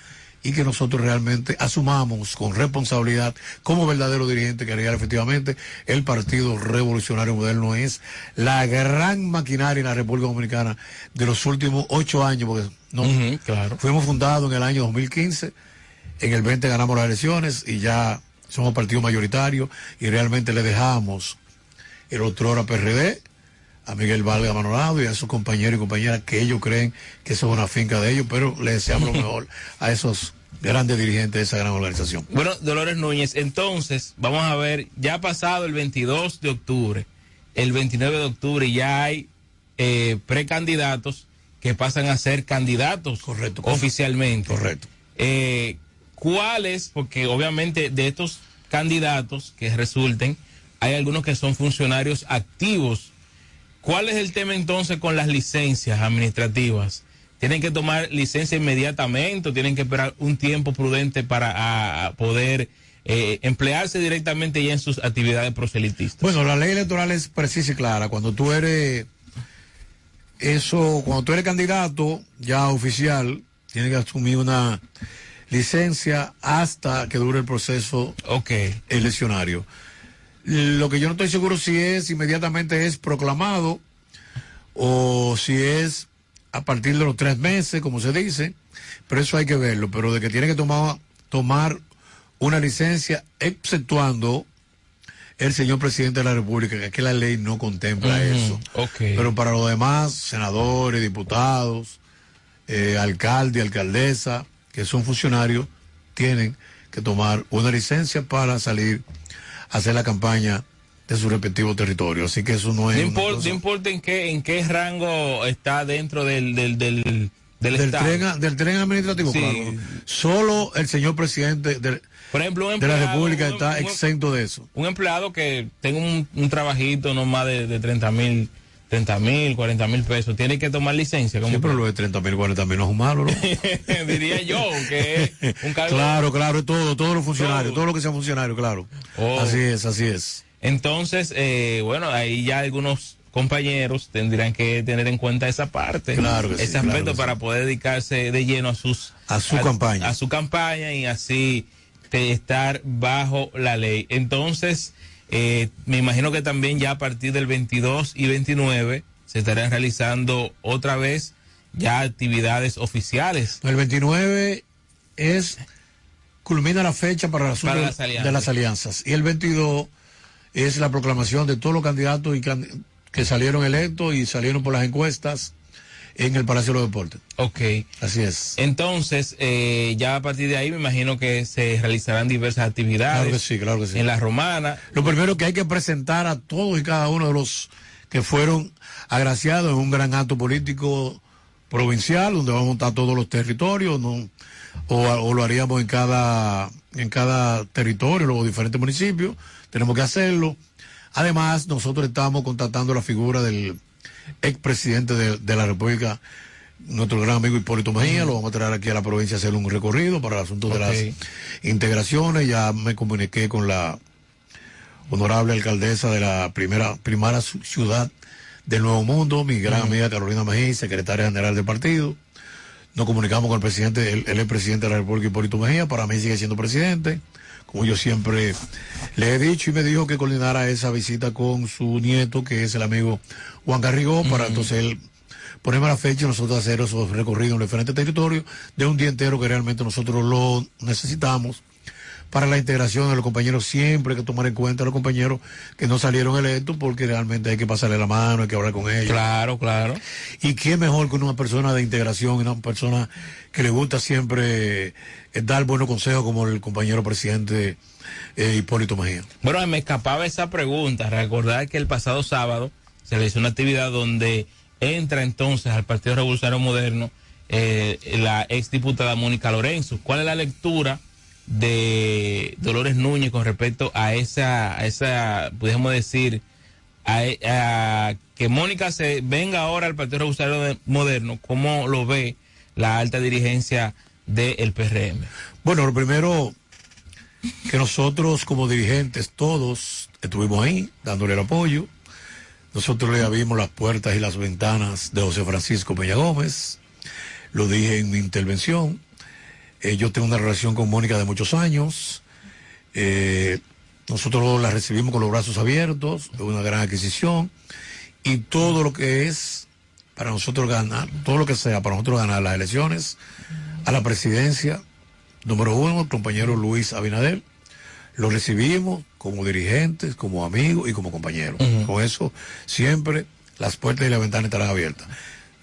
y que nosotros realmente asumamos con responsabilidad como verdadero dirigente que real efectivamente el Partido Revolucionario Moderno es la gran maquinaria en la República Dominicana de los últimos ocho años, porque no, claro. fuimos fundados en el año 2015, en el 20 ganamos las elecciones y ya somos partido mayoritario y realmente le dejamos el otro PRD a Miguel Valga Manolado y a sus compañeros y compañeras que ellos creen que eso es una finca de ellos, pero le deseamos lo mejor a esos grandes dirigentes de esa gran organización. Bueno, Dolores Núñez, entonces, vamos a ver, ya ha pasado el 22 de octubre, el 29 de octubre ya hay eh, precandidatos que pasan a ser candidatos Correcto, oficialmente. Correcto. Eh, ¿Cuáles? Porque obviamente de estos candidatos que resulten, hay algunos que son funcionarios activos. ¿Cuál es el tema entonces con las licencias administrativas? ¿Tienen que tomar licencia inmediatamente o tienen que esperar un tiempo prudente para a- poder eh, emplearse directamente ya en sus actividades proselitistas? Bueno, la ley electoral es precisa y clara. Cuando tú eres eso, cuando tú eres candidato ya oficial, tienes que asumir una licencia hasta que dure el proceso eleccionario. Lo que yo no estoy seguro si es inmediatamente es proclamado o si es a partir de los tres meses, como se dice, pero eso hay que verlo. Pero de que tiene que tomar, tomar una licencia, exceptuando el señor presidente de la República, que aquí la ley no contempla eso. Pero para los demás, senadores, diputados, eh, alcalde, alcaldesa, que son funcionarios, tienen que tomar una licencia para salir hacer la campaña de su respectivo territorio. Así que eso no es... No importa, cosa- no importa en qué en qué rango está dentro del del del, del, del, tren, del tren administrativo, Sí. claro. Solo el señor presidente de, Por ejemplo, un de la República un- está un- exento de eso. un empleado que tenga un, un trabajito no más de, de 30 mil, 30 mil, 40 mil pesos, tiene que tomar licencia. Sí, como pero lo de 30 mil, 40 mil no es malo, ¿no? [LAUGHS] diría yo, que es un cargo. Claro, claro, todo, todos los funcionarios, Todo. todo lo que sea funcionario, claro. Oh. Así es, así es. Entonces, eh, bueno, ahí ya algunos compañeros tendrán que tener en cuenta esa parte, Claro que sí, ese claro aspecto que para sí. poder dedicarse de lleno a sus A su campaña. a su campaña y así de estar bajo la ley. Entonces, eh, me imagino que también ya a partir del 22 y 29 se estarán realizando otra vez ya actividades oficiales. El 29 es culmina la fecha para asunto Para las de- las alianzas. Y el 22 es la proclamación de todos los candidatos y can- que salieron electos y salieron por las encuestas en el Palacio de los Deportes. Ok. Así es. Entonces, eh, ya a partir de ahí me imagino que se realizarán diversas actividades. Claro que sí, claro que sí. En la romana. Lo primero que hay que presentar a todos y cada uno de los que fueron agraciados en un gran acto político provincial, donde vamos a montar todos los territorios, ¿no? o, o lo haríamos en cada, en cada territorio, los diferentes municipios, tenemos que hacerlo. Además, nosotros estamos contactando la figura del expresidente de, de la República, nuestro gran amigo Hipólito Mejía, lo vamos a traer aquí a la provincia a hacer un recorrido para el asunto de las integraciones, ya me comuniqué con la honorable alcaldesa de la primera primera ciudad del Nuevo Mundo, mi gran amiga Carolina Mejía, secretaria general del partido. Nos comunicamos con el presidente, él, él es presidente de la República Hipólito Mejía, para mí sigue siendo presidente, como yo siempre le he dicho, y me dijo que coordinara esa visita con su nieto, que es el amigo Juan Garrigó, para entonces él ponerme la fecha y nosotros hacer esos recorridos en diferentes territorios de un día entero que realmente nosotros lo necesitamos para la integración de los compañeros, siempre hay que tomar en cuenta a los compañeros que no salieron electos porque realmente hay que pasarle la mano, hay que hablar con ellos. Claro, claro. Y qué mejor que una persona de integración, una persona que le gusta siempre eh, dar buenos consejos como el compañero presidente eh, Hipólito Mejía. Bueno, me escapaba esa pregunta. Recordar que el pasado sábado se le hizo una actividad donde entra entonces al Partido Revolucionario Moderno eh, la exdiputada Mónica Lorenzo. ¿Cuál es la lectura de Dolores Núñez con respecto a esa, a esa podemos decir, a, a que Mónica se venga ahora al Partido Revolucionario Moderno? ¿Cómo lo ve la alta dirigencia del PRM? Bueno, lo primero, que nosotros como dirigentes todos estuvimos ahí dándole el apoyo. Nosotros le abrimos las puertas y las ventanas de José Francisco Peña Gómez. Lo dije en mi intervención. Eh, yo tengo una relación con Mónica de muchos años. Eh, nosotros la recibimos con los brazos abiertos, es una gran adquisición. Y todo lo que es para nosotros ganar, todo lo que sea para nosotros ganar las elecciones, a la presidencia, número uno, el compañero Luis Abinader, lo recibimos como dirigentes, como amigos y como compañeros. Con eso siempre las puertas y las ventanas estarán abiertas.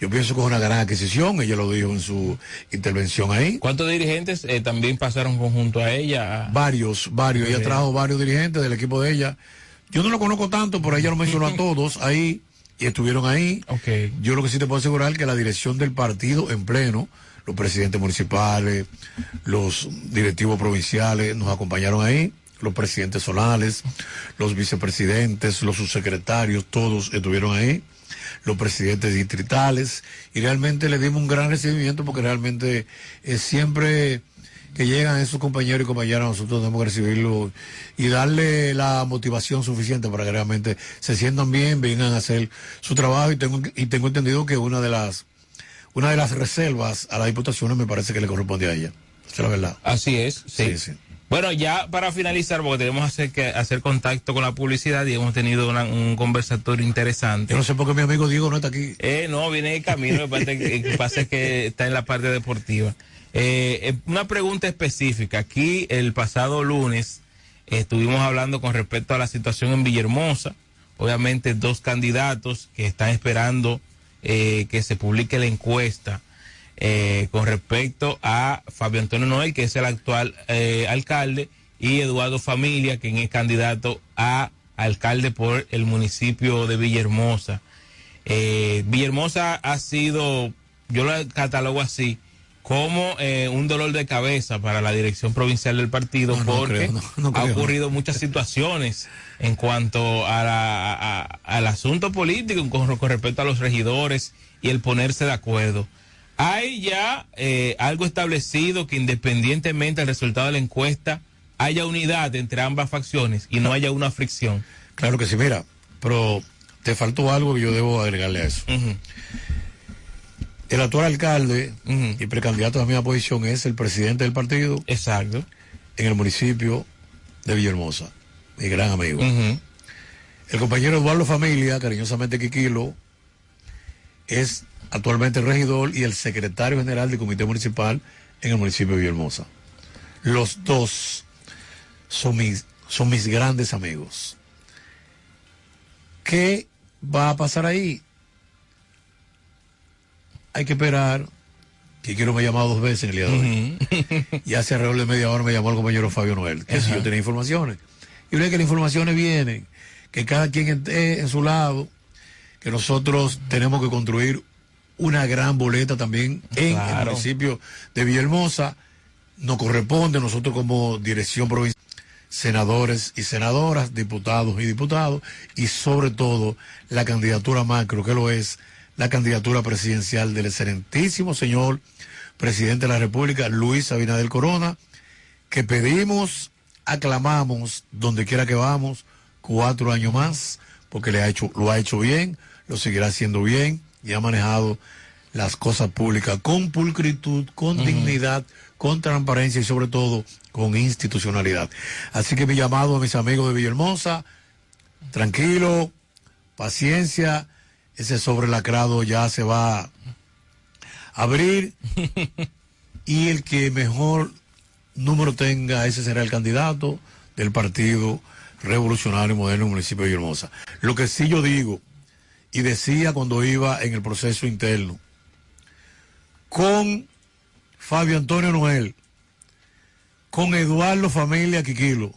Yo pienso que es una gran adquisición, ella lo dijo en su intervención ahí. ¿Cuántos dirigentes eh, también pasaron conjunto a ella? Varios, varios. Ella trajo varios dirigentes del equipo de ella. Yo no lo conozco tanto, pero ella lo mencionó a [LAUGHS] todos ahí y estuvieron ahí. Okay. Yo lo que sí te puedo asegurar es que la dirección del partido en pleno, los presidentes municipales, los directivos provinciales nos acompañaron ahí, los presidentes zonales, los vicepresidentes, los subsecretarios, todos estuvieron ahí, los presidentes distritales, y realmente le dimos un gran recibimiento porque realmente eh, siempre que llegan esos compañeros y compañeras, nosotros tenemos que recibirlo y darle la motivación suficiente para que realmente se sientan bien, vengan a hacer su trabajo y tengo, y tengo entendido que una de las una de las reservas a las diputaciones me parece que le corresponde a ella. Esa es la verdad. Así es, sí. sí. Bueno, ya para finalizar, porque tenemos hacer que hacer contacto con la publicidad y hemos tenido una, un conversatorio interesante. Yo no sé por qué mi amigo Diego no está aquí. Eh, no, viene de camino, lo que pasa es que está en la parte deportiva. Eh, una pregunta específica. Aquí el pasado lunes eh, estuvimos hablando con respecto a la situación en Villahermosa. Obviamente dos candidatos que están esperando eh, que se publique la encuesta eh, con respecto a Fabio Antonio Noel, que es el actual eh, alcalde, y Eduardo Familia, quien es candidato a alcalde por el municipio de Villahermosa. Eh, Villahermosa ha sido, yo lo catalogo así, como eh, un dolor de cabeza para la dirección provincial del partido No, no porque creo, no, no ha ocurrido muchas situaciones en cuanto a la- a- al asunto político con, con respecto a los regidores y el ponerse de acuerdo. Hay ya eh, algo establecido que independientemente del resultado de la encuesta haya unidad entre ambas facciones y no haya una fricción. Claro que sí, mira, pero te faltó algo que yo debo agregarle a eso. El actual alcalde y precandidato a la misma posición es el presidente del partido. Exacto. En el municipio de Villahermosa, mi gran amigo. El compañero Eduardo Familia, cariñosamente Quiquilo, es actualmente el regidor y el secretario general del comité municipal en el municipio de Villahermosa. Los dos son mis, son mis grandes amigos. ¿Qué va a pasar ahí? Hay que esperar. Quiquilo me ha llamado dos veces en el día de hoy. Y hace alrededor de media hora me llamó el compañero Fabio Noel, que si yo tenía informaciones. Y yo le dije que las informaciones vienen, que cada quien esté en su lado, que nosotros tenemos que construir una gran boleta también en el municipio de Villahermosa. Nos corresponde nosotros como dirección provincial, senadores y senadoras, diputados y diputados, y sobre todo la candidatura macro, que lo es la candidatura presidencial del excelentísimo señor presidente de la República, Luis Abinader Corona, que pedimos, aclamamos, donde quiera que vamos, cuatro años más, porque le ha hecho, lo ha hecho bien, lo seguirá haciendo bien y ha manejado las cosas públicas con pulcritud, con dignidad, con transparencia y sobre todo con institucionalidad. Así que mi llamado a mis amigos de Villahermosa, tranquilo, paciencia, ese sobrelacrado ya se va a abrir [LAUGHS] y el que mejor número tenga, ese será el candidato del Partido Revolucionario Moderno del municipio de Villahermosa. Lo que sí yo digo, y decía cuando iba en el proceso interno, con Fabio Antonio Noel, con Eduardo Familia Quiquilo,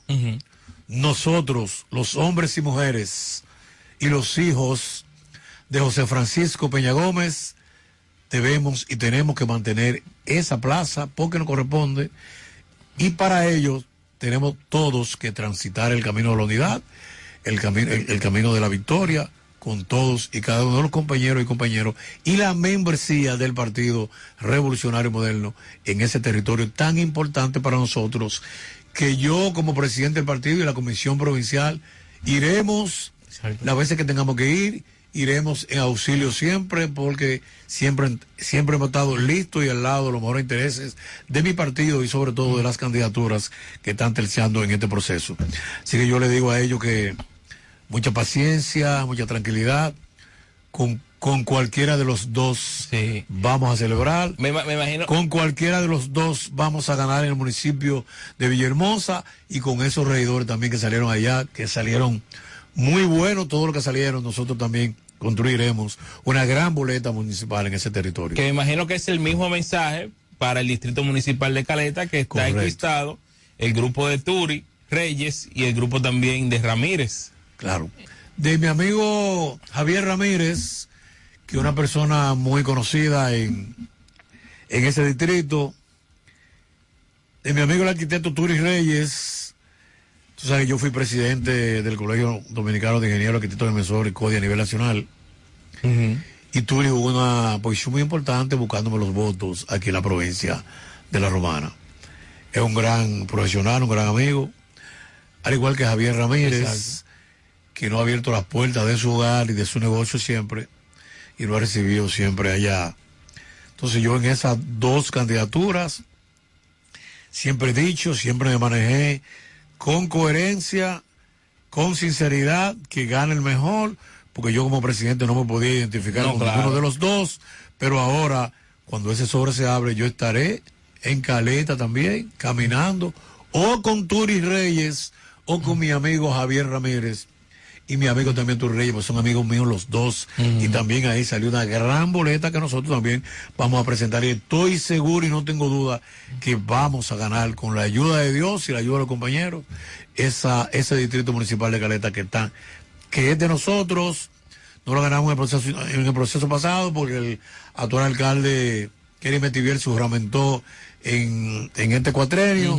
nosotros, los hombres y mujeres, y los hijos de José Francisco Peña Gómez, debemos y tenemos que mantener esa plaza porque nos corresponde y para ello tenemos todos que transitar el camino de la unidad, el, camino, el, camino de la victoria con todos y cada uno de los compañeros y compañeros y la membresía del Partido Revolucionario Moderno en ese territorio tan importante para nosotros que yo como presidente del partido y la comisión provincial iremos las veces que tengamos que ir iremos en auxilio siempre porque siempre, siempre hemos estado listos y al lado de los mejores intereses de mi partido y sobre todo de las candidaturas que están terciando en este proceso. Así que yo le digo a ellos que mucha paciencia, mucha tranquilidad, con, con cualquiera de los dos vamos a celebrar. Me, me, imagino. Con cualquiera de los dos vamos a ganar en el municipio de Villahermosa y con esos regidores también que salieron allá, que salieron muy bueno todo lo que salieron, nosotros también construiremos una gran boleta municipal en ese territorio. Que me imagino que es el mismo mensaje para el distrito municipal de Caleta que está enquistado el grupo de Turi, Reyes y el grupo también de Ramírez. Claro. De mi amigo Javier Ramírez, que es una persona muy conocida en, en ese distrito, de mi amigo el arquitecto Turi Reyes, Tú sabes que yo fui presidente del Colegio Dominicano de Ingenieros, Arquitectos, Inversores y CODI a nivel nacional. Y tuve una posición muy importante buscándome los votos aquí en la provincia de La Romana. Es un gran profesional, un gran amigo. Al igual que Javier Ramírez, que no ha abierto las puertas de su hogar y de su negocio siempre. Y lo ha recibido siempre allá. Entonces yo en esas dos candidaturas, siempre he dicho, siempre me manejé con coherencia, con sinceridad, que gane el mejor, porque yo como presidente no me podía identificar con ninguno de los dos, pero ahora, cuando ese sobre se abre, yo estaré en Caleta también, caminando, o con Turi Reyes, o con mi amigo Javier Ramírez, y mi amigo también Reyes, pues son amigos míos los dos. Y también ahí salió una gran boleta que nosotros también vamos a presentar. Y estoy seguro y no tengo duda que vamos a ganar con la ayuda de Dios y la ayuda de los compañeros esa, ese distrito municipal de Caleta que está, que es de nosotros. No lo ganamos en el proceso, en el proceso pasado porque el actual alcalde Kerry Metivier se juramentó en, en este cuatrenio,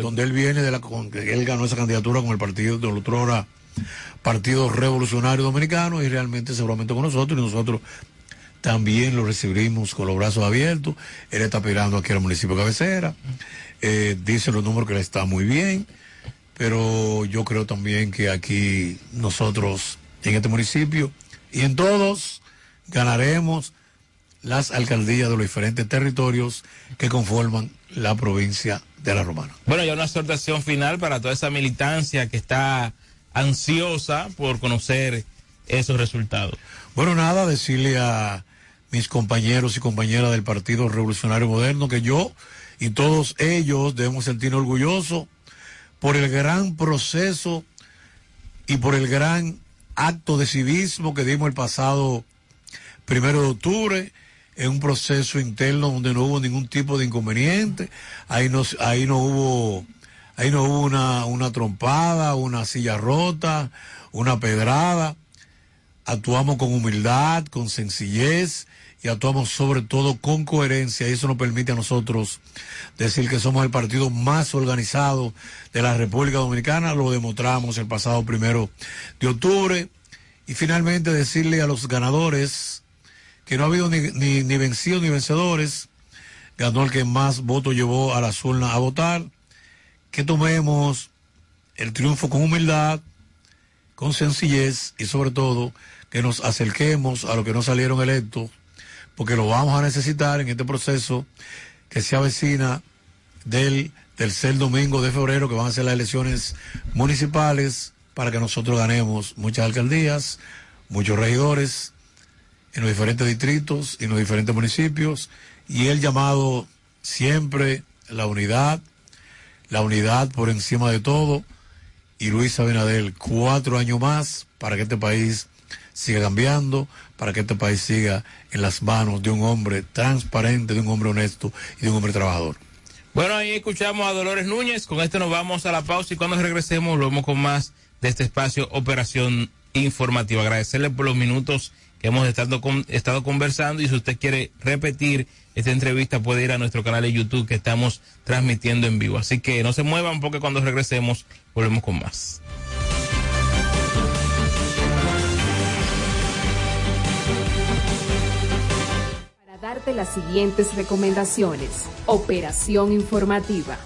donde él viene de la, él ganó esa candidatura con el partido de Otrora Partido Revolucionario Dominicano y realmente seguramente con nosotros y nosotros también lo recibimos con los brazos abiertos. Él está esperando aquí al municipio de cabecera. Eh, dice los números que le está muy bien, pero yo creo también que aquí nosotros en este municipio y en todos ganaremos las alcaldías de los diferentes territorios que conforman la provincia de La Romana. Bueno, ya una exhortación final para toda esa militancia que está ansiosa por conocer esos resultados. Bueno, nada, decirle a mis compañeros y compañeras del Partido Revolucionario Moderno que yo y todos ellos debemos sentirnos orgullosos por el gran proceso y por el gran acto de civismo que dimos el pasado primero de octubre en un proceso interno donde no hubo ningún tipo de inconveniente, ahí no, ahí no hubo Ahí no hubo una, una trompada, una silla rota, una pedrada. Actuamos con humildad, con sencillez y actuamos sobre todo con coherencia. Y eso nos permite a nosotros decir que somos el partido más organizado de la República Dominicana. Lo demostramos el pasado primero de octubre. Y finalmente decirle a los ganadores que no ha habido ni, ni, ni vencidos ni vencedores. Ganó el que más votos llevó a la urnas a votar que tomemos el triunfo con humildad, con sencillez y sobre todo que nos acerquemos a los que no salieron electos, porque lo vamos a necesitar en este proceso que se avecina del tercer domingo de febrero, que van a ser las elecciones municipales, para que nosotros ganemos muchas alcaldías, muchos regidores en los diferentes distritos y en los diferentes municipios, y el llamado siempre la unidad, la unidad por encima de todo y Luis Abinadel cuatro años más para que este país siga cambiando, para que este país siga en las manos de un hombre transparente, de un hombre honesto y de un hombre trabajador. Bueno, ahí escuchamos a Dolores Núñez. Con esto nos vamos a la pausa y cuando regresemos lo vemos con más de este espacio Operación Informativa. Agradecerle por los minutos hemos estado, con, estado conversando y si usted quiere repetir esta entrevista puede ir a nuestro canal de YouTube que estamos transmitiendo en vivo. Así que no se muevan porque cuando regresemos volvemos con más. darte las siguientes recomendaciones. Operación informativa.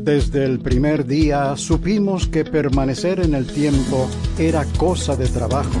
Desde el primer día supimos que permanecer en el tiempo era cosa de trabajo.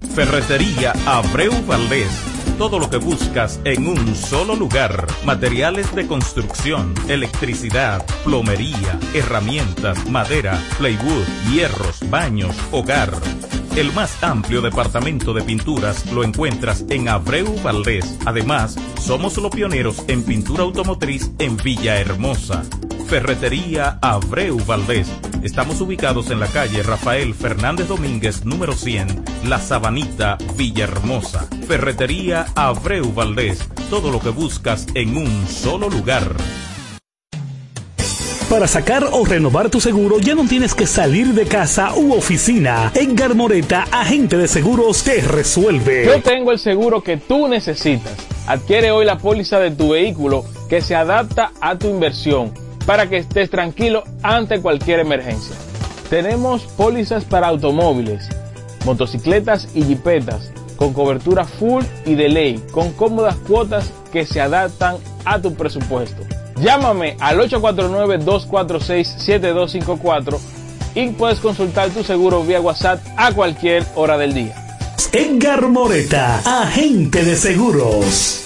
Ferretería Abreu Valdés todo lo que buscas en un solo lugar. Materiales de construcción, electricidad, plomería, herramientas, madera, plywood, hierros, baños, hogar. El más amplio departamento de pinturas lo encuentras en Abreu Valdés. Además, somos los pioneros en pintura automotriz en Villahermosa. Ferretería Abreu Valdés. Estamos ubicados en la calle Rafael Fernández Domínguez, número 100, La Sabanita, Villahermosa. Ferretería Abreu Valdés. Todo lo que buscas en un solo lugar. Para sacar o renovar tu seguro ya no tienes que salir de casa u oficina. Edgar Moreta, agente de seguros, te resuelve. Yo tengo el seguro que tú necesitas. Adquiere hoy la póliza de tu vehículo que se adapta a tu inversión para que estés tranquilo ante cualquier emergencia. Tenemos pólizas para automóviles, motocicletas y jipetas con cobertura full y de ley, con cómodas cuotas que se adaptan a tu presupuesto. Llámame al 849-246-7254 y puedes consultar tu seguro vía WhatsApp a cualquier hora del día. Edgar Moreta, agente de seguros.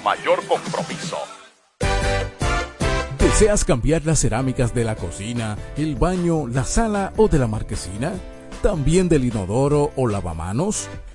mayor compromiso. ¿Deseas cambiar las cerámicas de la cocina, el baño, la sala o de la marquesina? ¿También del inodoro o lavamanos?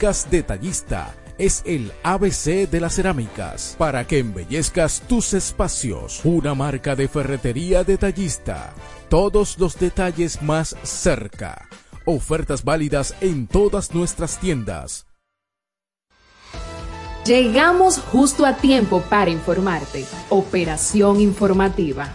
Detallista es el ABC de las cerámicas para que embellezcas tus espacios. Una marca de ferretería detallista. Todos los detalles más cerca. Ofertas válidas en todas nuestras tiendas. Llegamos justo a tiempo para informarte. Operación informativa.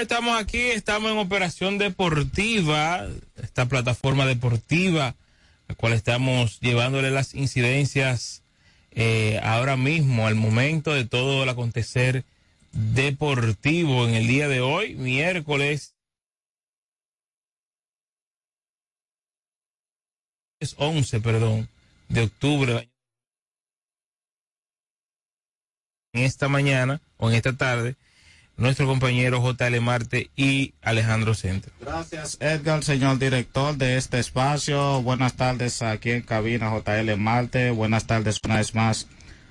Estamos aquí, estamos en Operación Deportiva, esta plataforma deportiva, la cual estamos llevándole las incidencias eh, ahora mismo, al momento de todo el acontecer deportivo en el día de hoy, miércoles. Es 11, perdón, de octubre. En esta mañana o en esta tarde, nuestro compañero JL Marte y Alejandro Centro. Gracias, Edgar, señor director de este espacio. Buenas tardes aquí en cabina JL Marte. Buenas tardes una vez más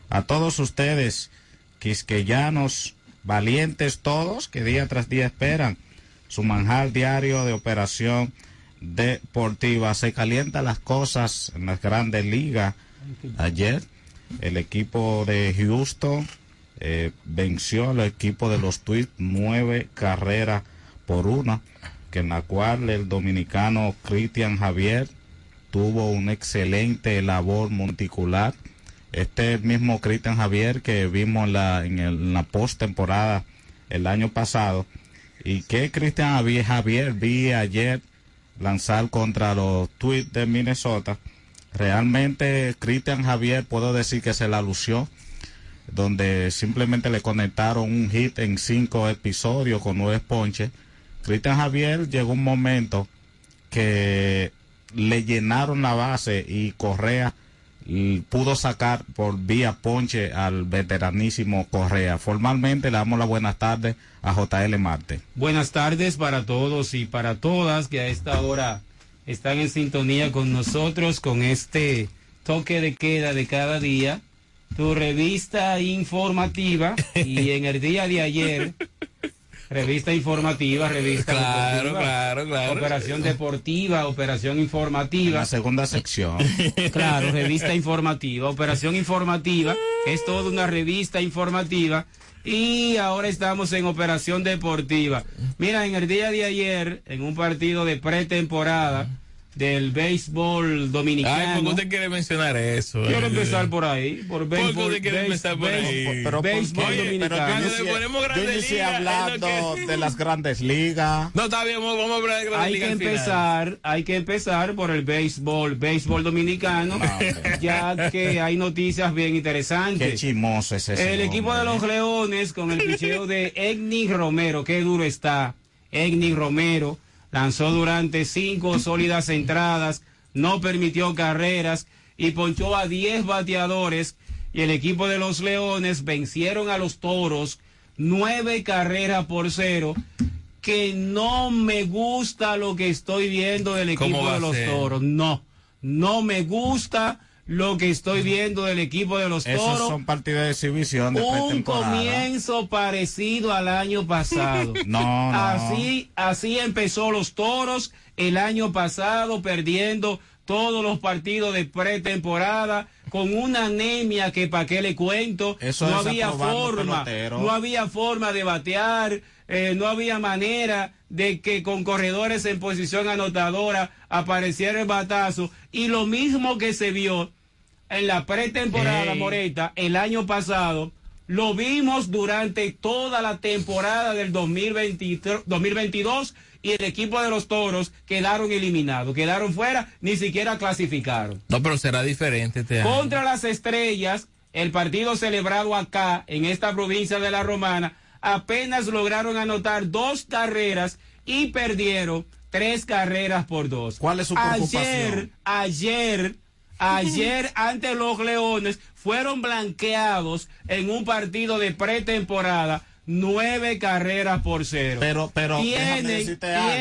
a todos ustedes, quisqueyanos, valientes todos, que día tras día esperan su manjar diario de operación deportiva. Se calientan las cosas en las grandes ligas. Ayer el equipo de Houston eh, venció al equipo de los Twins nueve carreras por una, que en la cual el dominicano Cristian Javier tuvo una excelente labor monticular. Este mismo Cristian Javier que vimos en la, en, la postemporada el año pasado. Y que Cristian Javier vi ayer lanzar contra los Twins de Minnesota. Realmente Cristian Javier puedo decir que se la lució donde simplemente le conectaron un hit en cinco episodios con nueve ponches. Cristian Javier llegó un momento que le llenaron la base y Correa pudo sacar por vía ponche al veteranísimo Correa. Formalmente le damos las buenas tardes a JL Marte. Buenas tardes para todos y para todas que a esta hora están en sintonía con nosotros con este toque de queda de cada día tu revista informativa y [LAUGHS] en el día de ayer revista informativa, revista claro, claro, claro. operación deportiva, operación informativa. La segunda sección. [LAUGHS] Claro, revista informativa, operación informativa, es toda una revista informativa y ahora estamos en operación deportiva. Mira, en el día de ayer, en un partido de pretemporada, del béisbol dominicano. Ay, ¿por qué usted quiere mencionar eso? Quiero empezar por ahí, por béisbol. ¿Por qué usted quiere empezar por ahí? Pero, béisbol oye, dominicano. pero yo inicié, yo inicié hablando de [LAUGHS] las grandes ligas. No, está bien, vamos a hablar de grandes hay ligas que al final. empezar, hay que empezar por el béisbol, béisbol dominicano, Ah, ya que hay noticias bien interesantes. Qué chimoso es ese. El equipo de los Leones con el picheo de Egni Romero, qué duro está. Egni Romero lanzó durante cinco sólidas entradas, no permitió carreras y ponchó a 10 bateadores. Y el equipo de los Leones vencieron a los Toros nueve carreras por cero. Que no me gusta lo que estoy viendo del ¿Cómo equipo de los? Toros. No, no me gusta lo que estoy viendo del equipo de los Esos toros. son partidos de exhibición de un comienzo parecido al año pasado. [LAUGHS] No, no. Así, así empezó los toros el año pasado, perdiendo todos los partidos de pretemporada, con una anemia que para qué le cuento, Eso no había forma, pelotero. no había forma de batear, eh, no había manera de que con corredores en posición anotadora apareciera el batazo, y lo mismo que se vio en la pretemporada. Moreta el año pasado, lo vimos durante toda la temporada del 2023 2022 y el equipo de los toros quedaron eliminados, quedaron fuera, ni siquiera clasificaron. No, pero será diferente este año. Contra las estrellas, el partido celebrado acá, en esta provincia de la Romana, apenas lograron anotar dos carreras y perdieron tres carreras por dos. ¿Cuál es su preocupación? ayer, ayer ante los Leones fueron blanqueados en un partido de pretemporada. Nueve carreras por cero. Pero- pero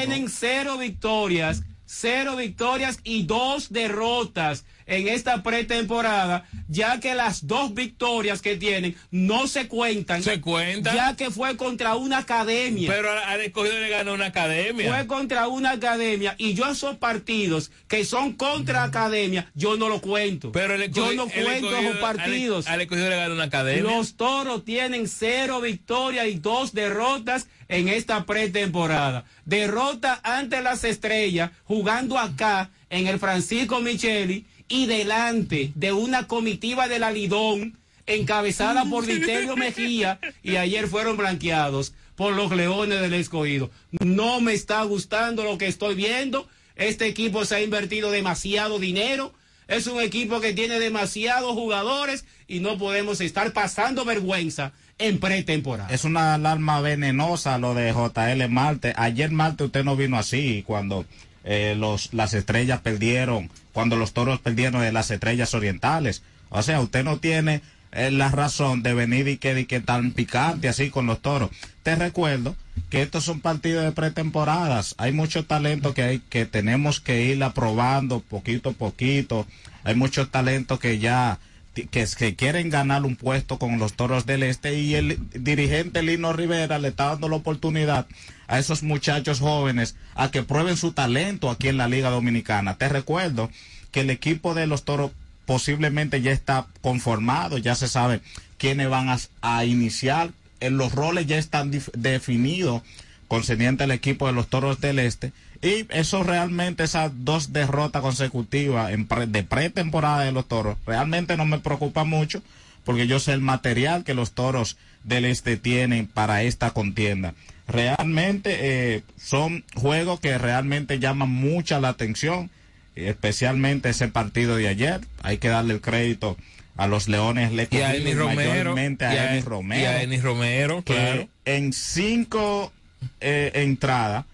tienen cero victorias, cero victorias y dos derrotas en esta pretemporada, ya que las dos victorias que tienen no se cuentan. Se cuentan. Ya que fue contra una academia. Pero al escogido le ganó una academia. Fue contra una academia y yo esos partidos que son contra academia, yo no lo cuento. Pero el yo escogido- no el cuento escogido- esos partidos. Al, al escogido le ganó una academia. Los toros tienen cero victorias y dos derrotas en esta pretemporada. Derrota ante las estrellas, jugando acá en el Francisco Micheli y delante de una comitiva del Alidón encabezada por [LAUGHS] Viterio Mejía y ayer fueron blanqueados por los Leones del Escogido. No me está gustando lo que estoy viendo. Este equipo se ha invertido demasiado dinero. Es un equipo que tiene demasiados jugadores y no podemos estar pasando vergüenza en pretemporada. Es una alarma venenosa lo de JL Marte. Ayer Marte usted no vino así cuando eh, los, las estrellas perdieron, cuando los toros perdieron de las estrellas orientales. O sea, usted no tiene eh, la razón de venir y que, y que tan picante así con los toros. Te recuerdo que estos son partidos de pretemporadas. Hay mucho talento que hay que tenemos que ir aprobando poquito a poquito. Hay mucho talento que ya que, que quieren ganar un puesto con los toros del este y el dirigente Lino Rivera le está dando la oportunidad a esos muchachos jóvenes a que prueben su talento aquí en la Liga Dominicana. Te recuerdo que el equipo de los toros posiblemente ya está conformado, ya se sabe quiénes van a, a iniciar, eh, los roles ya están definidos concerniente al equipo de los toros del este y eso realmente esas dos derrotas consecutivas en pre- de pretemporada de los toros realmente no me preocupa mucho porque yo sé el material que los toros del este tienen para esta contienda realmente eh, son juegos que realmente llaman mucha la atención especialmente ese partido de ayer hay que darle el crédito a los Leones Le Y a Eni Romero. mayormente y a Eni Romero Y a Eni Romero, que claro. en cinco eh, entradas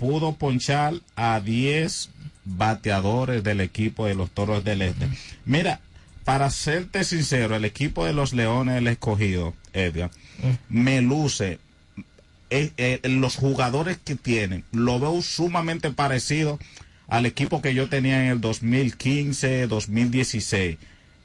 pudo ponchar a 10 bateadores del equipo de los Toros del Este. Mira, para serte sincero, el equipo de los Leones del Escogido, Edgar, me luce eh, eh, los jugadores que tienen, lo veo sumamente parecido al equipo que yo tenía en el 2015, 2016,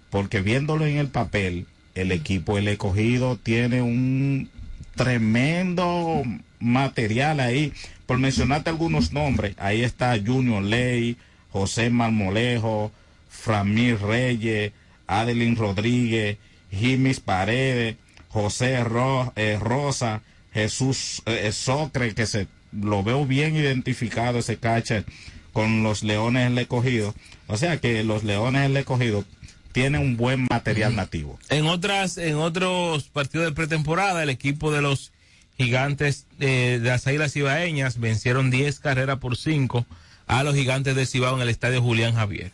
porque viéndolo en el papel, el equipo el escogido tiene un tremendo material ahí. Por mencionarte algunos nombres, ahí está Junior Ley, José Marmolejo, Framir Reyes, Adeline Rodríguez, Jimis Paredes, José eh, Rosa, Jesús eh, Socre, que se lo veo bien identificado ese catcher con los Leones del Escogido. O sea que los Leones del Escogido tienen un buen material nativo. En otras, en otros partidos de pretemporada, el equipo de los gigantes eh, de las Águilas Cibaeñas vencieron 10 carreras por 5 a los gigantes de Cibao en el estadio Julián Javier.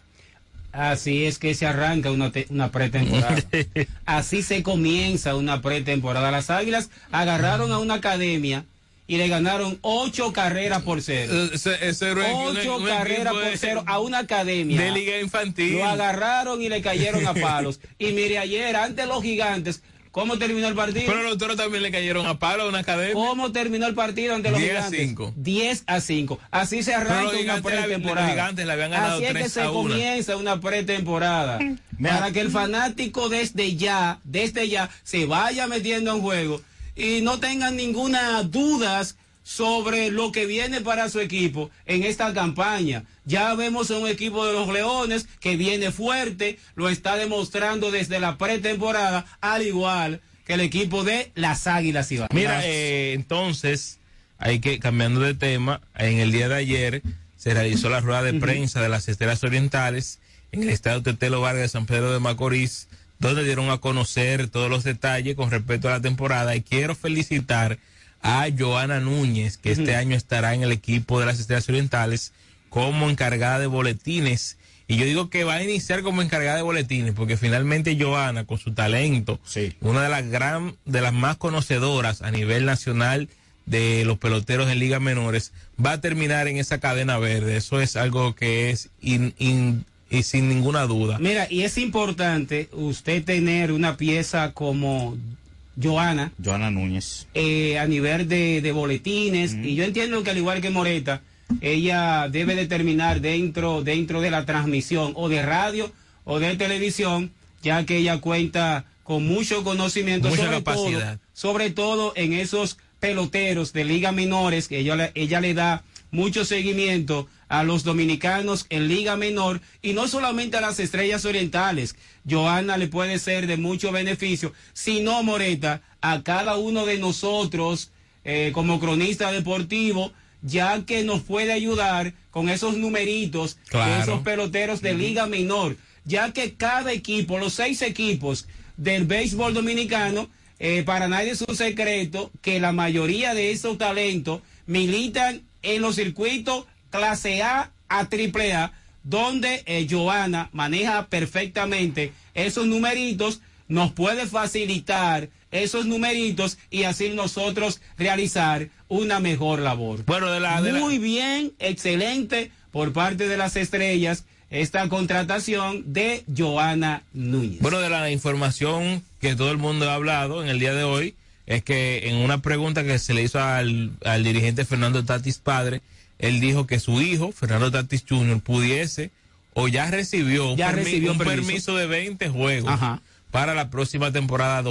Así es que se arranca una, te- una pretemporada. [LAUGHS] Así se comienza una pretemporada. Las Águilas agarraron a una academia y le ganaron ocho carreras por cero. Ese- ese era un- ocho carreras por cero a una academia. de liga infantil. Lo agarraron y le cayeron a [LAUGHS] palos. y mire, ayer ante los gigantes ¿Cómo terminó el partido? Pero los toros también le cayeron a palo a una academia. ¿Cómo terminó el partido ante los 10 a gigantes? 5. 10 a 5. Así se arranca una gigantes pretemporada. los gigantes le habían ganado Así es que 3 se a 1. comienza una pretemporada. Para que el fanático desde ya, desde ya, se vaya metiendo en juego y no tengan ninguna dudas sobre lo que viene para su equipo en esta campaña. Ya vemos a un equipo de los Leones que viene fuerte, lo está demostrando desde la pretemporada, al igual que el equipo de las Águilas Ibañez. Mira, eh, entonces, hay que, cambiando de tema, en el día de ayer se realizó la rueda de prensa de las Estrellas Orientales en el estado Tetelo Vargas de San Pedro de Macorís, donde dieron a conocer todos los detalles con respecto a la temporada. Y quiero felicitar a Joana Núñez, que este año estará en el equipo de las Estrellas Orientales como encargada de boletines. Y yo digo que va a iniciar como encargada de boletines, porque finalmente Joana, con su talento, una de las gran, de las más conocedoras a nivel nacional de los peloteros en ligas menores, va a terminar en esa cadena verde. Eso es algo que es in- in- y sin ninguna duda. Mira, y es importante usted tener una pieza como Joana Joana Núñez. eh, a nivel de, de boletines, y yo entiendo que al igual que Moreta, ella debe determinar dentro, dentro de la transmisión o de radio o de televisión, ya que ella cuenta con mucho conocimiento Mucha sobre capacidad. todo, sobre todo en esos peloteros de liga menores, que ella, le- ella le da mucho seguimiento a los dominicanos en liga menor y no solamente a las estrellas orientales. Joana le puede ser de mucho beneficio, sino Moreta, a cada uno de nosotros eh, como cronista deportivo, ya que nos puede ayudar con esos numeritos de esos peloteros de liga menor, ya que cada equipo, los seis equipos del béisbol dominicano, eh, para nadie es un secreto que la mayoría de esos talentos militan en los circuitos clase A a triple A, donde eh, Joana maneja perfectamente esos numeritos, nos puede facilitar esos numeritos y así nosotros realizar una mejor labor. Bueno, de la, de la- Muy bien, excelente por parte de las estrellas esta contratación de Joana Núñez. Bueno, de la información que todo el mundo ha hablado en el día de hoy, es que en una pregunta que se le hizo al, al dirigente Fernando Tatis padre, él dijo que su hijo, Fernando Tatis Jr., pudiese o ya recibió un, Ya permi- recibió un permiso. permiso. de 20 juegos Ajá. para la próxima temporada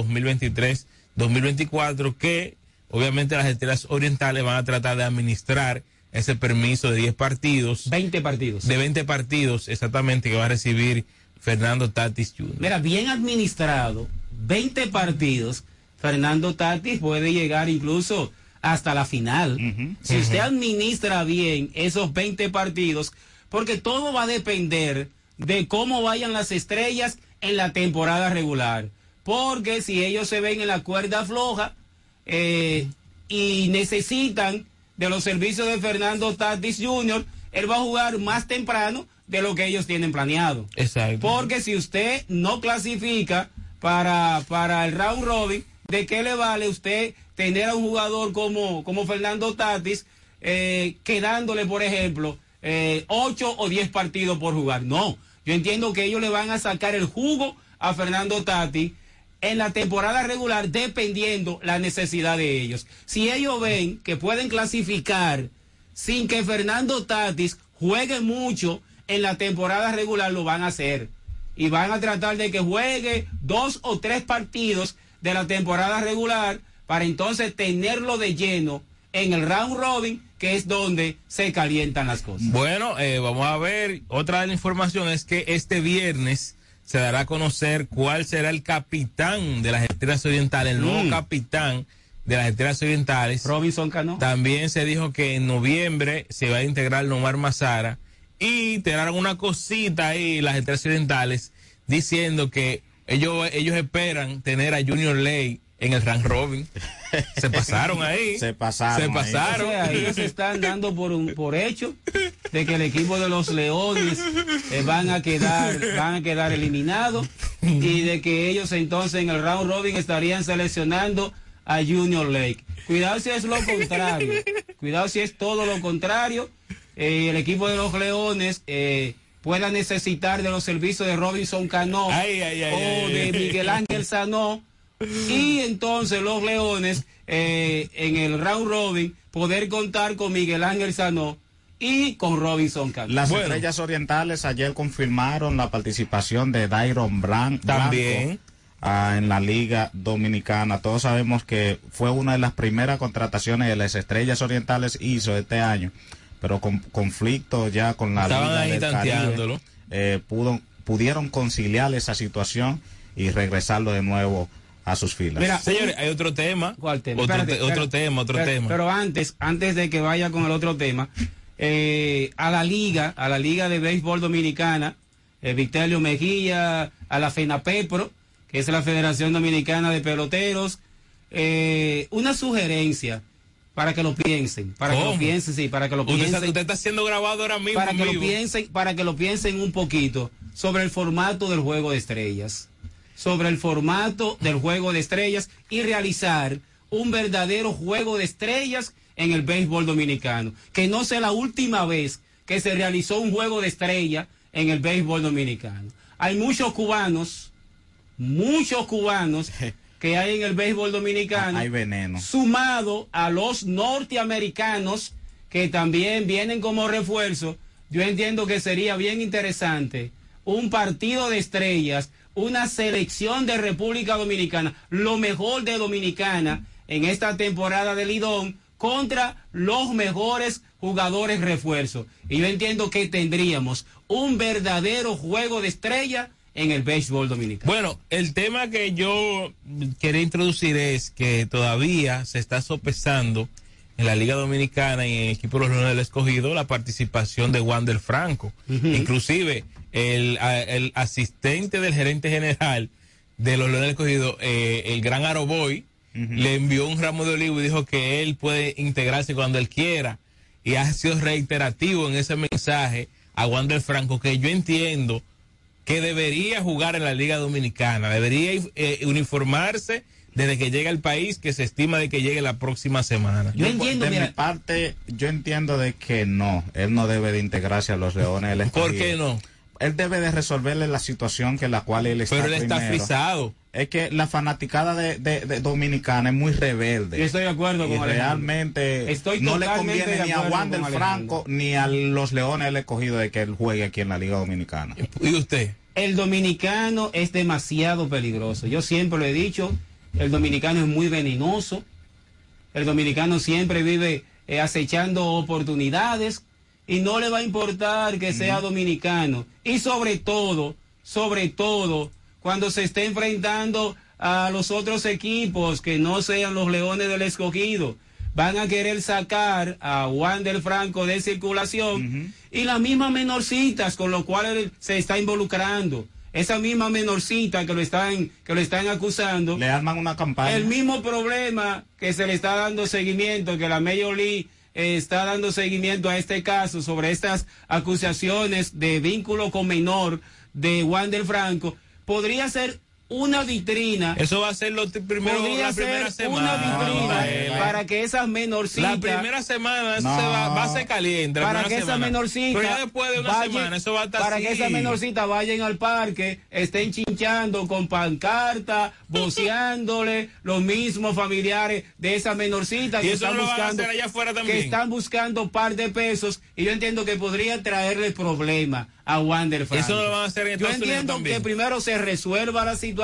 2023-2024, que obviamente las estrellas orientales van a tratar de administrar ese permiso de 10 partidos. 20 partidos. De 20 partidos, exactamente, que va a recibir Fernando Tatis Jr. Mira, bien administrado, 20 partidos, Fernando Tatis puede llegar incluso hasta la final. Si usted administra bien esos 20 partidos, porque todo va a depender de cómo vayan las estrellas en la temporada regular. Porque si ellos se ven en la cuerda floja eh, y necesitan de los servicios de Fernando Tatis Jr., él va a jugar más temprano de lo que ellos tienen planeado. Exacto. Porque si usted no clasifica para, para el round robin, ¿de qué le vale usted tener a un jugador como, como Fernando Tatis eh, quedándole, por ejemplo, eh, 8 o 10 partidos por jugar? No, yo entiendo que ellos le van a sacar el jugo a Fernando Tatis en la temporada regular dependiendo la necesidad de ellos. Si ellos ven que pueden clasificar sin que Fernando Tatis juegue mucho en la temporada regular, lo van a hacer. Y van a tratar de que juegue dos o tres partidos de la temporada regular para entonces tenerlo de lleno en el round robin, que es donde se calientan las cosas. Bueno, eh, vamos a ver. Otra de la información es que este viernes se dará a conocer cuál será el capitán de las Estrellas Orientales, el nuevo Mm. capitán de las Estrellas Orientales. Robinson Cano. También se dijo que en noviembre se va a integrar Nomar Mazara y tendrán una cosita ahí las Estrellas Orientales diciendo que ellos, ellos esperan tener a Junior Ley en el round robin. Se pasaron ahí. [LAUGHS] Se pasaron. Se ahí. pasaron. O sea, ellos están dando por un por hecho de que el equipo de los Leones eh, van a quedar van a quedar eliminados y de que ellos entonces en el round robin estarían seleccionando a Junior Lake. Cuidado si es lo contrario. Cuidado si es todo lo contrario. Eh, el equipo de los Leones eh, pueda necesitar de los servicios de Robinson Cano Ay, ay, ay, o ay, de. Miguel Ángel Sanó y entonces los Leones eh, en el round robin poder contar con Miguel Ángel Sanó y con Robinson Cano. Las estrellas orientales ayer confirmaron la participación de Dairon Bran También. Blanco, ah, en la Liga Dominicana. Todos sabemos que fue una de las primeras contrataciones de las estrellas orientales hizo este año, pero con conflicto ya con la Estaban Liga ahí del tanteándolo. Caribe, eh, pudo- pudieron conciliar esa situación y regresarlo de nuevo a sus filas. Mira, Señores, hay otro tema. ¿Cuál tema? Otro, Espérate, te- otro espérate. tema, otro pero, tema. Pero antes, antes de que vaya con el otro tema, eh, a la liga, a la liga de béisbol dominicana, eh, Victelio Mejía, a la FENAPEPRO, que es la Federación Dominicana de Peloteros, eh, una sugerencia para que lo piensen, para que lo piensen, sí, para que lo usted, piensen está, usted está siendo grabado ahora mismo. para que lo piensen, para que lo piensen un poquito sobre el formato del juego de estrellas, sobre el formato del juego de estrellas y realizar un verdadero juego de estrellas en el béisbol dominicano, que no sea la última vez que se realizó un juego de estrella en el béisbol dominicano. Hay muchos cubanos, muchos cubanos [LAUGHS] que hay en el béisbol dominicano Hay veneno. sumado a los norteamericanos que también vienen como refuerzo, yo entiendo que sería bien interesante un partido de estrellas, una selección de República Dominicana, lo mejor de Dominicana en esta temporada de Lidón contra los mejores jugadores refuerzo. Y yo entiendo que tendríamos un verdadero juego de estrella en el béisbol dominicano. Bueno, el tema que yo quería introducir es que todavía se está sopesando en la Liga Dominicana y en el equipo de los Leones del Escogido la participación de Wander Franco. Inclusive el, el asistente del gerente general de los Leones del Escogido, eh, el gran Aroboy, le envió un ramo de olivo y dijo que él puede integrarse cuando él quiera. Y ha sido reiterativo en ese mensaje a Wander Franco, que yo entiendo que debería jugar en la Liga Dominicana, debería eh, uniformarse desde que llega al país, que se estima de que llegue la próxima semana. de mi parte, yo entiendo de que no, él no debe de integrarse a los Leones ¿Por qué no? Él debe de resolverle la situación que la cual él está Pero él está primero. frisado. Es que la fanaticada de, de- de dominicana es muy rebelde. Yo estoy de acuerdo y con realmente Estoy no le conviene ni a Juan del Franco ni a los Leones del Escogido de que él juegue aquí en la Liga Dominicana. ¿Y usted? El dominicano es demasiado peligroso. Yo siempre lo he dicho, el dominicano es muy venenoso. El dominicano siempre vive eh, acechando oportunidades y no le va a importar que sea dominicano. Y sobre todo, sobre todo, cuando se esté enfrentando a los otros equipos que no sean los Leones del Escogido, van a querer sacar a Juan del Franco de circulación y las mismas menorcitas con lo cual se está involucrando. Esa misma menorcita que lo están, que lo están acusando. Le arman una campaña. El mismo problema que se le está dando seguimiento, que la Major League eh, está dando seguimiento a este caso sobre estas acusaciones de vínculo con menor de Juan del Franco, podría ser una vitrina. Eso va a ser lo primero, la primera semana. una vitrina Rafael. para que esas menorcitas. La primera semana eso No. se va, va a ser caliente. para que esa semana. menorcita Pero ya después de una vayan- semana eso va a estar para así. que esa menorcita vayan al parque estén chinchando con pancarta [LAUGHS] voceándole los mismos familiares de esa menorcita Y que eso están no buscando hacer allá afuera también. que están buscando par de pesos y yo entiendo que podría traerle problema a Wander. Eso lo van a hacer en yo entiendo que primero se resuelva la situación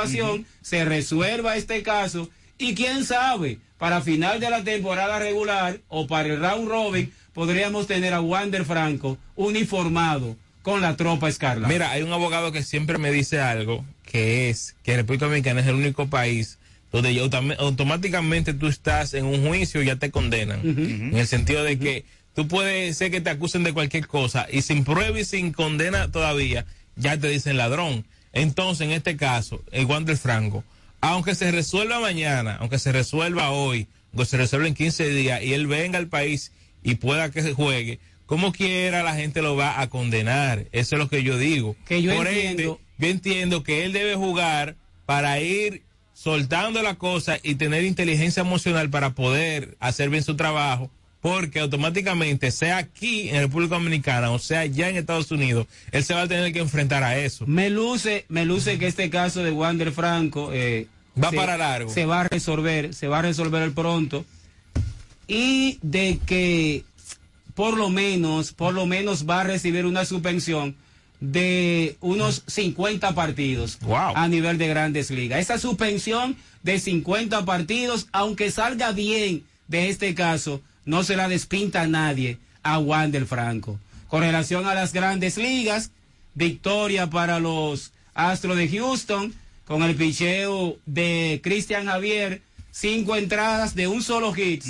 se resuelva este caso y quién sabe, para final de la temporada regular o para el round robin, podríamos tener a Wander Franco uniformado con la tropa escarlata. Mira, hay un abogado que siempre me dice algo, que es que República Dominicana es el único país donde ya autom- automáticamente tú estás en un juicio y ya te condenan. En el sentido de que tú puedes ser que te acusen de cualquier cosa y sin prueba y sin condena todavía, ya te dicen ladrón. Entonces, en este caso, el Wander Franco, aunque se resuelva mañana, aunque se resuelva hoy, aunque se resuelva en 15 días y él venga al país y pueda que se juegue, como quiera la gente lo va a condenar. Eso es lo que yo digo. Que yo Por ende, entiendo- yo entiendo que él debe jugar para ir soltando la cosa y tener inteligencia emocional para poder hacer bien su trabajo, porque automáticamente, sea aquí en República Dominicana o sea ya en Estados Unidos, él se va a tener que enfrentar a eso. Me luce, me luce que este caso de Wander Franco, eh, Va se- para largo. Se va a resolver, se va a resolver el pronto. Y de que por lo menos, por lo menos va a recibir una suspensión de unos 50 partidos a nivel de grandes ligas. Esa suspensión de 50 partidos, aunque salga bien de este caso, no se la despinta a nadie a Wander Franco. Con relación a las grandes ligas, victoria para los Astros de Houston con el picheo de Cristian Javier, cinco entradas de un solo hit,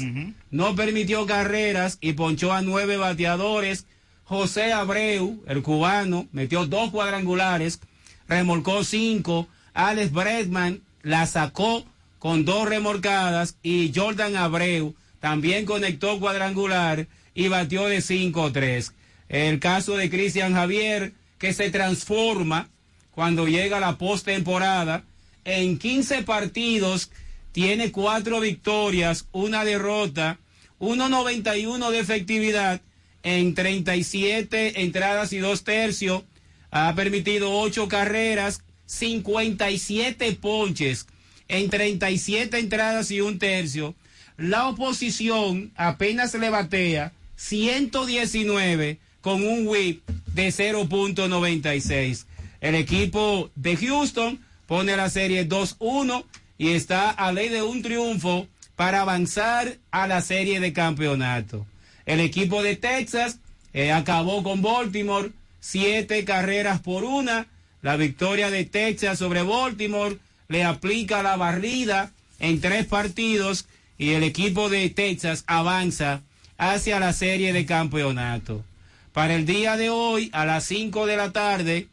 no permitió carreras y ponchó a nueve bateadores. José Abreu, el cubano, metió dos cuadrangulares, remolcó cinco. Alex Bregman la sacó con dos remolcadas y Jordan Abreu también conectó cuadrangular y batió de 5-3. El caso de Cristian Javier, que se transforma cuando llega la postemporada. En 15 partidos tiene cuatro victorias, una derrota, 1.91 de efectividad en 37 entradas y dos tercios. Ha permitido ocho carreras, 57 ponches en 37 entradas y un tercio. La oposición apenas le batea 119 con un whip de 0.96. El equipo de Houston pone la serie 2-1 y está a ley de un triunfo para avanzar a la serie de campeonato. El equipo de Texas eh, acabó con Baltimore siete carreras por una. La victoria de Texas sobre Baltimore le aplica la barrida en tres partidos y el equipo de Texas avanza hacia la serie de campeonato. Para el día de hoy, a las 5 de la tarde,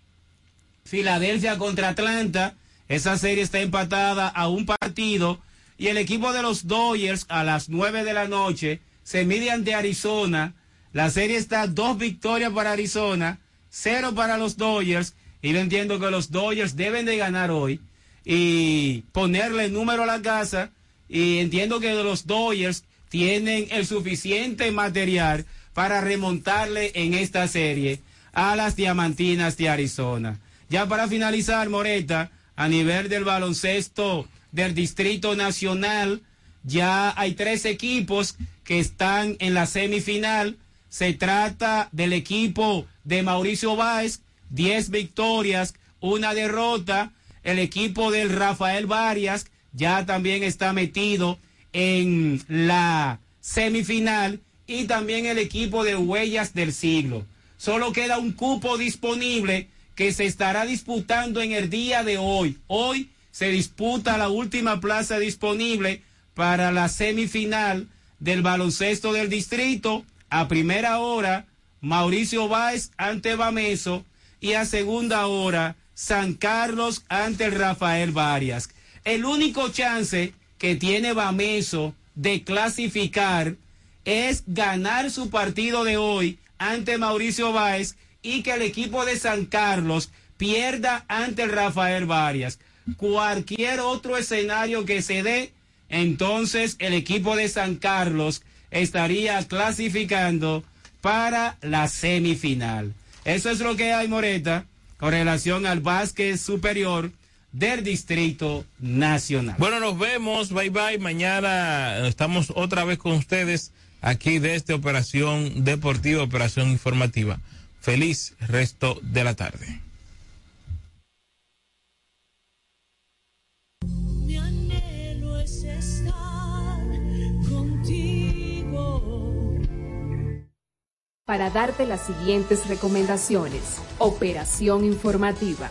Filadelfia contra Atlanta. Esa serie está empatada a un partido. Y el equipo de los Dodgers a las 9 de la noche se mide ante Arizona. La serie está dos victorias para Arizona, cero para los Dodgers. Y yo entiendo que los Dodgers deben de ganar hoy y ponerle número a la casa. Y entiendo que los Dodgers tienen el suficiente material para remontarle en esta serie a las Diamantinas de Arizona. Ya para finalizar, Moreta, a nivel del baloncesto del Distrito Nacional, ya hay tres equipos que están en la semifinal. Se trata del equipo de Mauricio Báez, 10 victorias, una derrota. El equipo del Rafael Varias ya también está metido en la semifinal y también el equipo de Huellas del Siglo. Solo queda un cupo disponible que se estará disputando en el día de hoy. Hoy se disputa la última plaza disponible para la semifinal del baloncesto del distrito. A primera hora, Mauricio Báez ante Bameso y a segunda hora, San Carlos ante el Rafael Varias. El único chance que tiene Bameso de clasificar es ganar su partido de hoy ante Mauricio Báez y que el equipo de San Carlos pierda ante el Rafael Varias. Cualquier otro escenario que se dé, entonces el equipo de San Carlos estaría clasificando para la semifinal. Eso es lo que hay, Moreta, con relación al básquet superior del Distrito Nacional. Bueno, nos vemos. Bye bye. Mañana estamos otra vez con ustedes aquí desde Operación Deportiva, Operación Informativa. Feliz resto de la tarde. Mi anhelo es estar contigo. Para darte las siguientes recomendaciones. Operación informativa.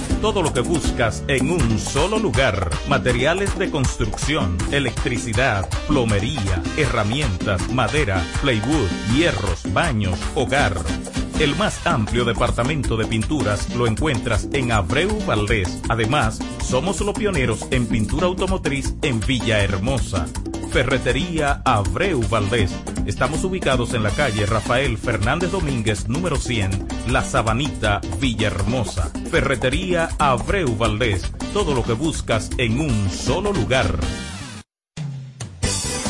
Todo lo que buscas en un solo lugar. Materiales de construcción, electricidad, plomería, herramientas, madera, plywood, hierros, baños, hogar. El más amplio departamento de pinturas lo encuentras en Abreu Valdés. Además, somos los pioneros en pintura automotriz en Villahermosa. Ferretería Abreu Valdés. Estamos ubicados en la calle Rafael Fernández Domínguez, número 100, La Sabanita, Villahermosa. Ferretería Abreu Valdés. Todo lo que buscas en un solo lugar.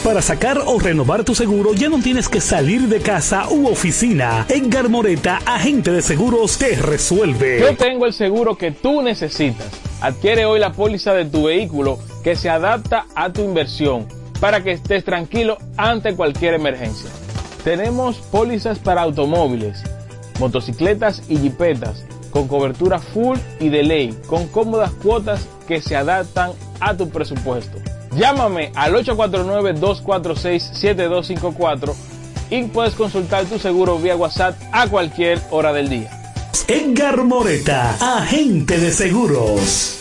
Para sacar o renovar tu seguro ya no tienes que salir de casa u oficina. Edgar Moreta, agente de seguros, te resuelve. Yo tengo el seguro que tú necesitas. Adquiere hoy la póliza de tu vehículo que se adapta a tu inversión para que estés tranquilo ante cualquier emergencia. Tenemos pólizas para automóviles, motocicletas y jipetas con cobertura full y de ley, con cómodas cuotas que se adaptan a tu presupuesto. Llámame al 849-246-7254 y puedes consultar tu seguro vía WhatsApp a cualquier hora del día. Edgar Moreta, agente de seguros.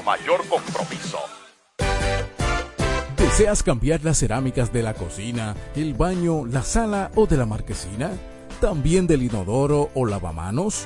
mayor compromiso. ¿Deseas cambiar las cerámicas de la cocina, el baño, la sala o de la marquesina? ¿También del inodoro o lavamanos?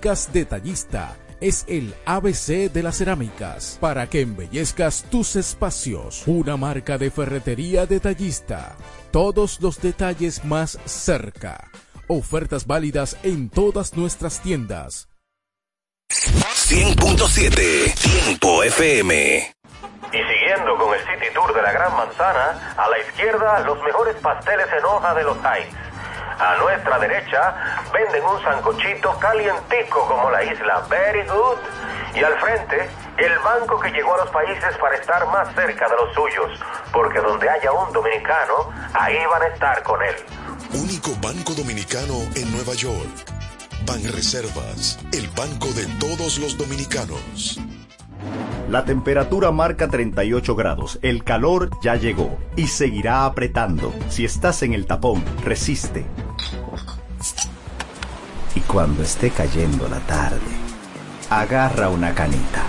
Detallista es el ABC de las cerámicas para que embellezcas tus espacios. Una marca de ferretería detallista. Todos los detalles más cerca. Ofertas válidas en todas nuestras tiendas. 100.7 Tiempo FM. Y siguiendo con el City Tour de la Gran Manzana, a la izquierda los mejores pasteles en hoja de los Heights. A nuestra derecha venden un sancochito calientico como la isla Very Good. Y al frente, el banco que llegó a los países para estar más cerca de los suyos. Porque donde haya un dominicano, ahí van a estar con él. Único banco dominicano en Nueva York. Banreservas, el banco de todos los dominicanos. La temperatura marca 38 grados, el calor ya llegó y seguirá apretando. Si estás en el tapón, resiste. Y cuando esté cayendo la tarde, agarra una canita,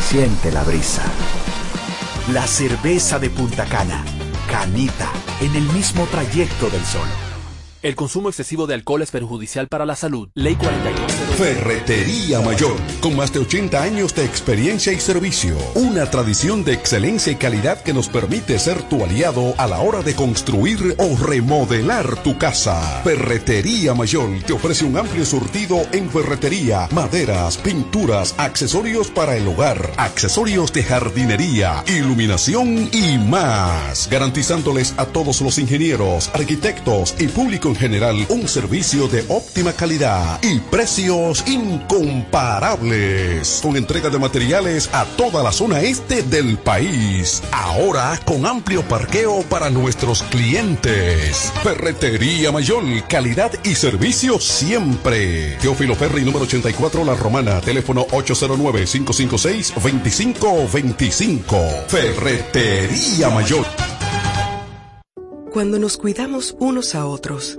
siente la brisa. La cerveza de Punta Cana, canita, en el mismo trayecto del sol. El consumo excesivo de alcohol es perjudicial para la salud. Ley 42. Ferretería Mayor, con más de 80 años de experiencia y servicio. Una tradición de excelencia y calidad que nos permite ser tu aliado a la hora de construir o remodelar tu casa. Ferretería Mayor te ofrece un amplio surtido en ferretería, maderas, pinturas, accesorios para el hogar, accesorios de jardinería, iluminación y más. Garantizándoles a todos los ingenieros, arquitectos y público general, un servicio de óptima calidad y precios incomparables. Con entrega de materiales a toda la zona este del país. Ahora con amplio parqueo para nuestros clientes. Ferretería Mayor, calidad y servicio siempre. Teófilo Ferri, número 84, La Romana. Teléfono 809-556-2525. Ferretería Mayor. Cuando nos cuidamos unos a otros,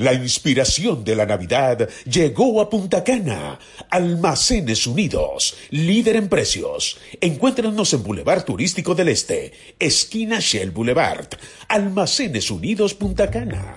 La inspiración de la Navidad llegó a Punta Cana. Almacenes Unidos, líder en precios. Encuéntranos en Boulevard Turístico del Este, esquina Shell Boulevard. Almacenes Unidos Punta Cana.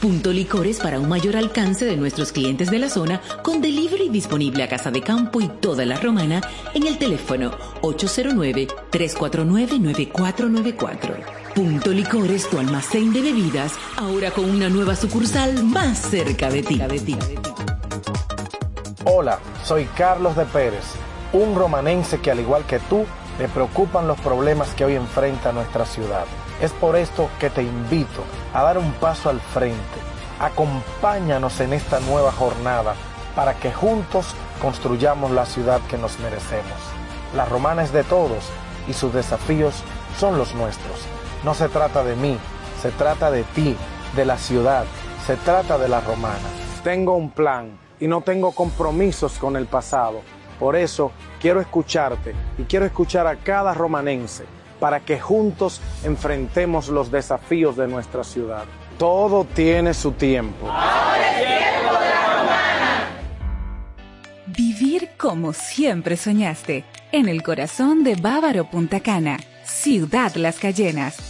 Punto Licores para un mayor alcance de nuestros clientes de la zona con delivery disponible a Casa de Campo y toda la Romana en el teléfono 809-349-9494. Punto Licores, tu almacén de bebidas, ahora con una nueva sucursal más cerca de ti. Hola, soy Carlos de Pérez, un romanense que al igual que tú, le preocupan los problemas que hoy enfrenta nuestra ciudad. Es por esto que te invito dar un paso al frente. Acompáñanos en esta nueva jornada para que juntos construyamos la ciudad que nos merecemos. La romana es de todos y sus desafíos son los nuestros. No se trata de mí, se trata de ti, de la ciudad, se trata de la romana. Tengo un plan y no tengo compromisos con el pasado. Por eso quiero escucharte y quiero escuchar a cada romanense para que juntos enfrentemos los desafíos de nuestra ciudad. Todo tiene su tiempo. Vivir como siempre soñaste, en el corazón de Bávaro Punta Cana, Ciudad Las Cayenas,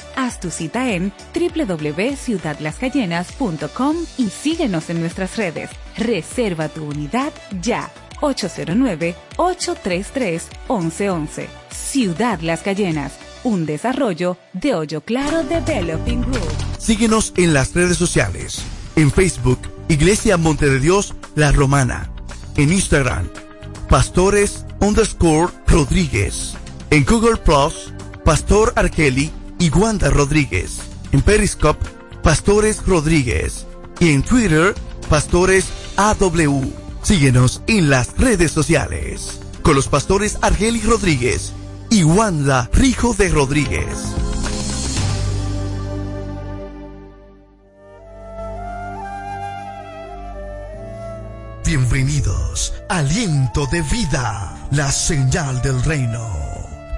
Haz tu cita en www.ciudadlascayenas.com y síguenos en nuestras redes. Reserva tu unidad ya. 809-833-1111. Ciudad Las Cayenas, un desarrollo de Hoyo Claro Developing Group. Síguenos en las redes sociales. En Facebook, Iglesia Monte de Dios La Romana. En Instagram, Pastores underscore Rodríguez. En Google Plus, Pastor Arkeli y Wanda Rodríguez. En Periscope, Pastores Rodríguez. Y en Twitter, Pastores AW. Síguenos en las redes sociales. Con los pastores Argeli Rodríguez y Wanda Rijo de Rodríguez. Bienvenidos Aliento de Vida, la señal del reino.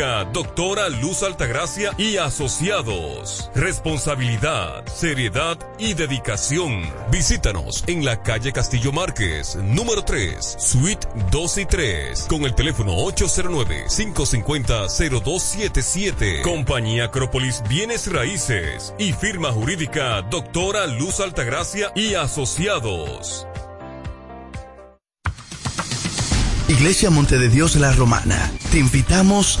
Doctora Luz Altagracia y Asociados. Responsabilidad, seriedad y dedicación. Visítanos en la calle Castillo Márquez, número 3, suite 2 y 3, con el teléfono 809-550-0277. Compañía Acrópolis Bienes Raíces y firma jurídica Doctora Luz Altagracia y Asociados. Iglesia Monte de Dios La Romana. Te invitamos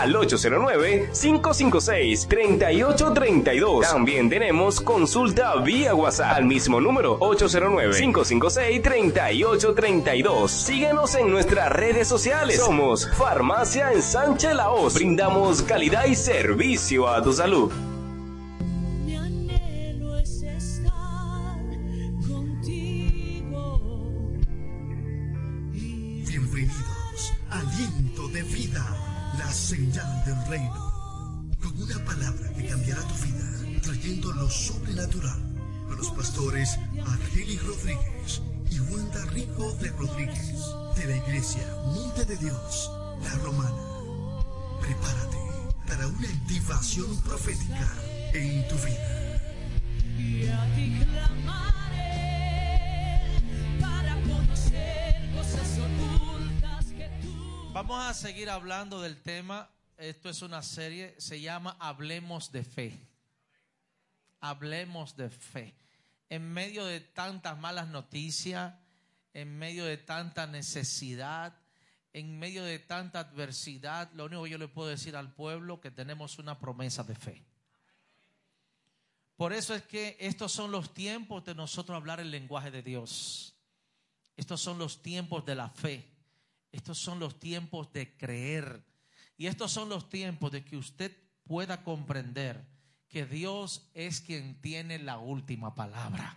al 809-556-3832. También tenemos consulta vía WhatsApp al mismo número 809-556-3832. Síguenos en nuestras redes sociales. Somos Farmacia en Sánchez Laos. Brindamos calidad y servicio a tu salud. Lo sobrenatural. Con los pastores Argeli Rodríguez y Wanda Rico de Rodríguez, de la iglesia Monte de Dios, la Romana. Prepárate para una activación profética en tu vida. Y a ti clamaré para conocer cosas ocultas que tú. Vamos a seguir hablando del tema. Esto es una serie, se llama Hablemos de Fe. Hablemos de fe. En medio de tantas malas noticias, en medio de tanta necesidad, en medio de tanta adversidad, lo único que yo le puedo decir al pueblo que tenemos una promesa de fe. Por eso es que estos son los tiempos de nosotros hablar el lenguaje de Dios. Estos son los tiempos de la fe. Estos son los tiempos de creer. Y estos son los tiempos de que usted pueda comprender que Dios es quien tiene la última palabra.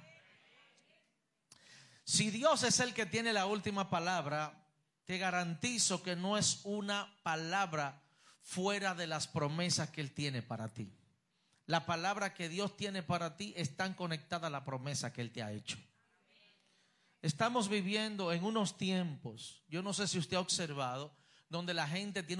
Si Dios es el que tiene la última palabra, te garantizo que no es una palabra fuera de las promesas que Él tiene para ti. La palabra que Dios tiene para ti está conectada a la promesa que Él te ha hecho. Estamos viviendo en unos tiempos, yo no sé si usted ha observado, donde la gente tiene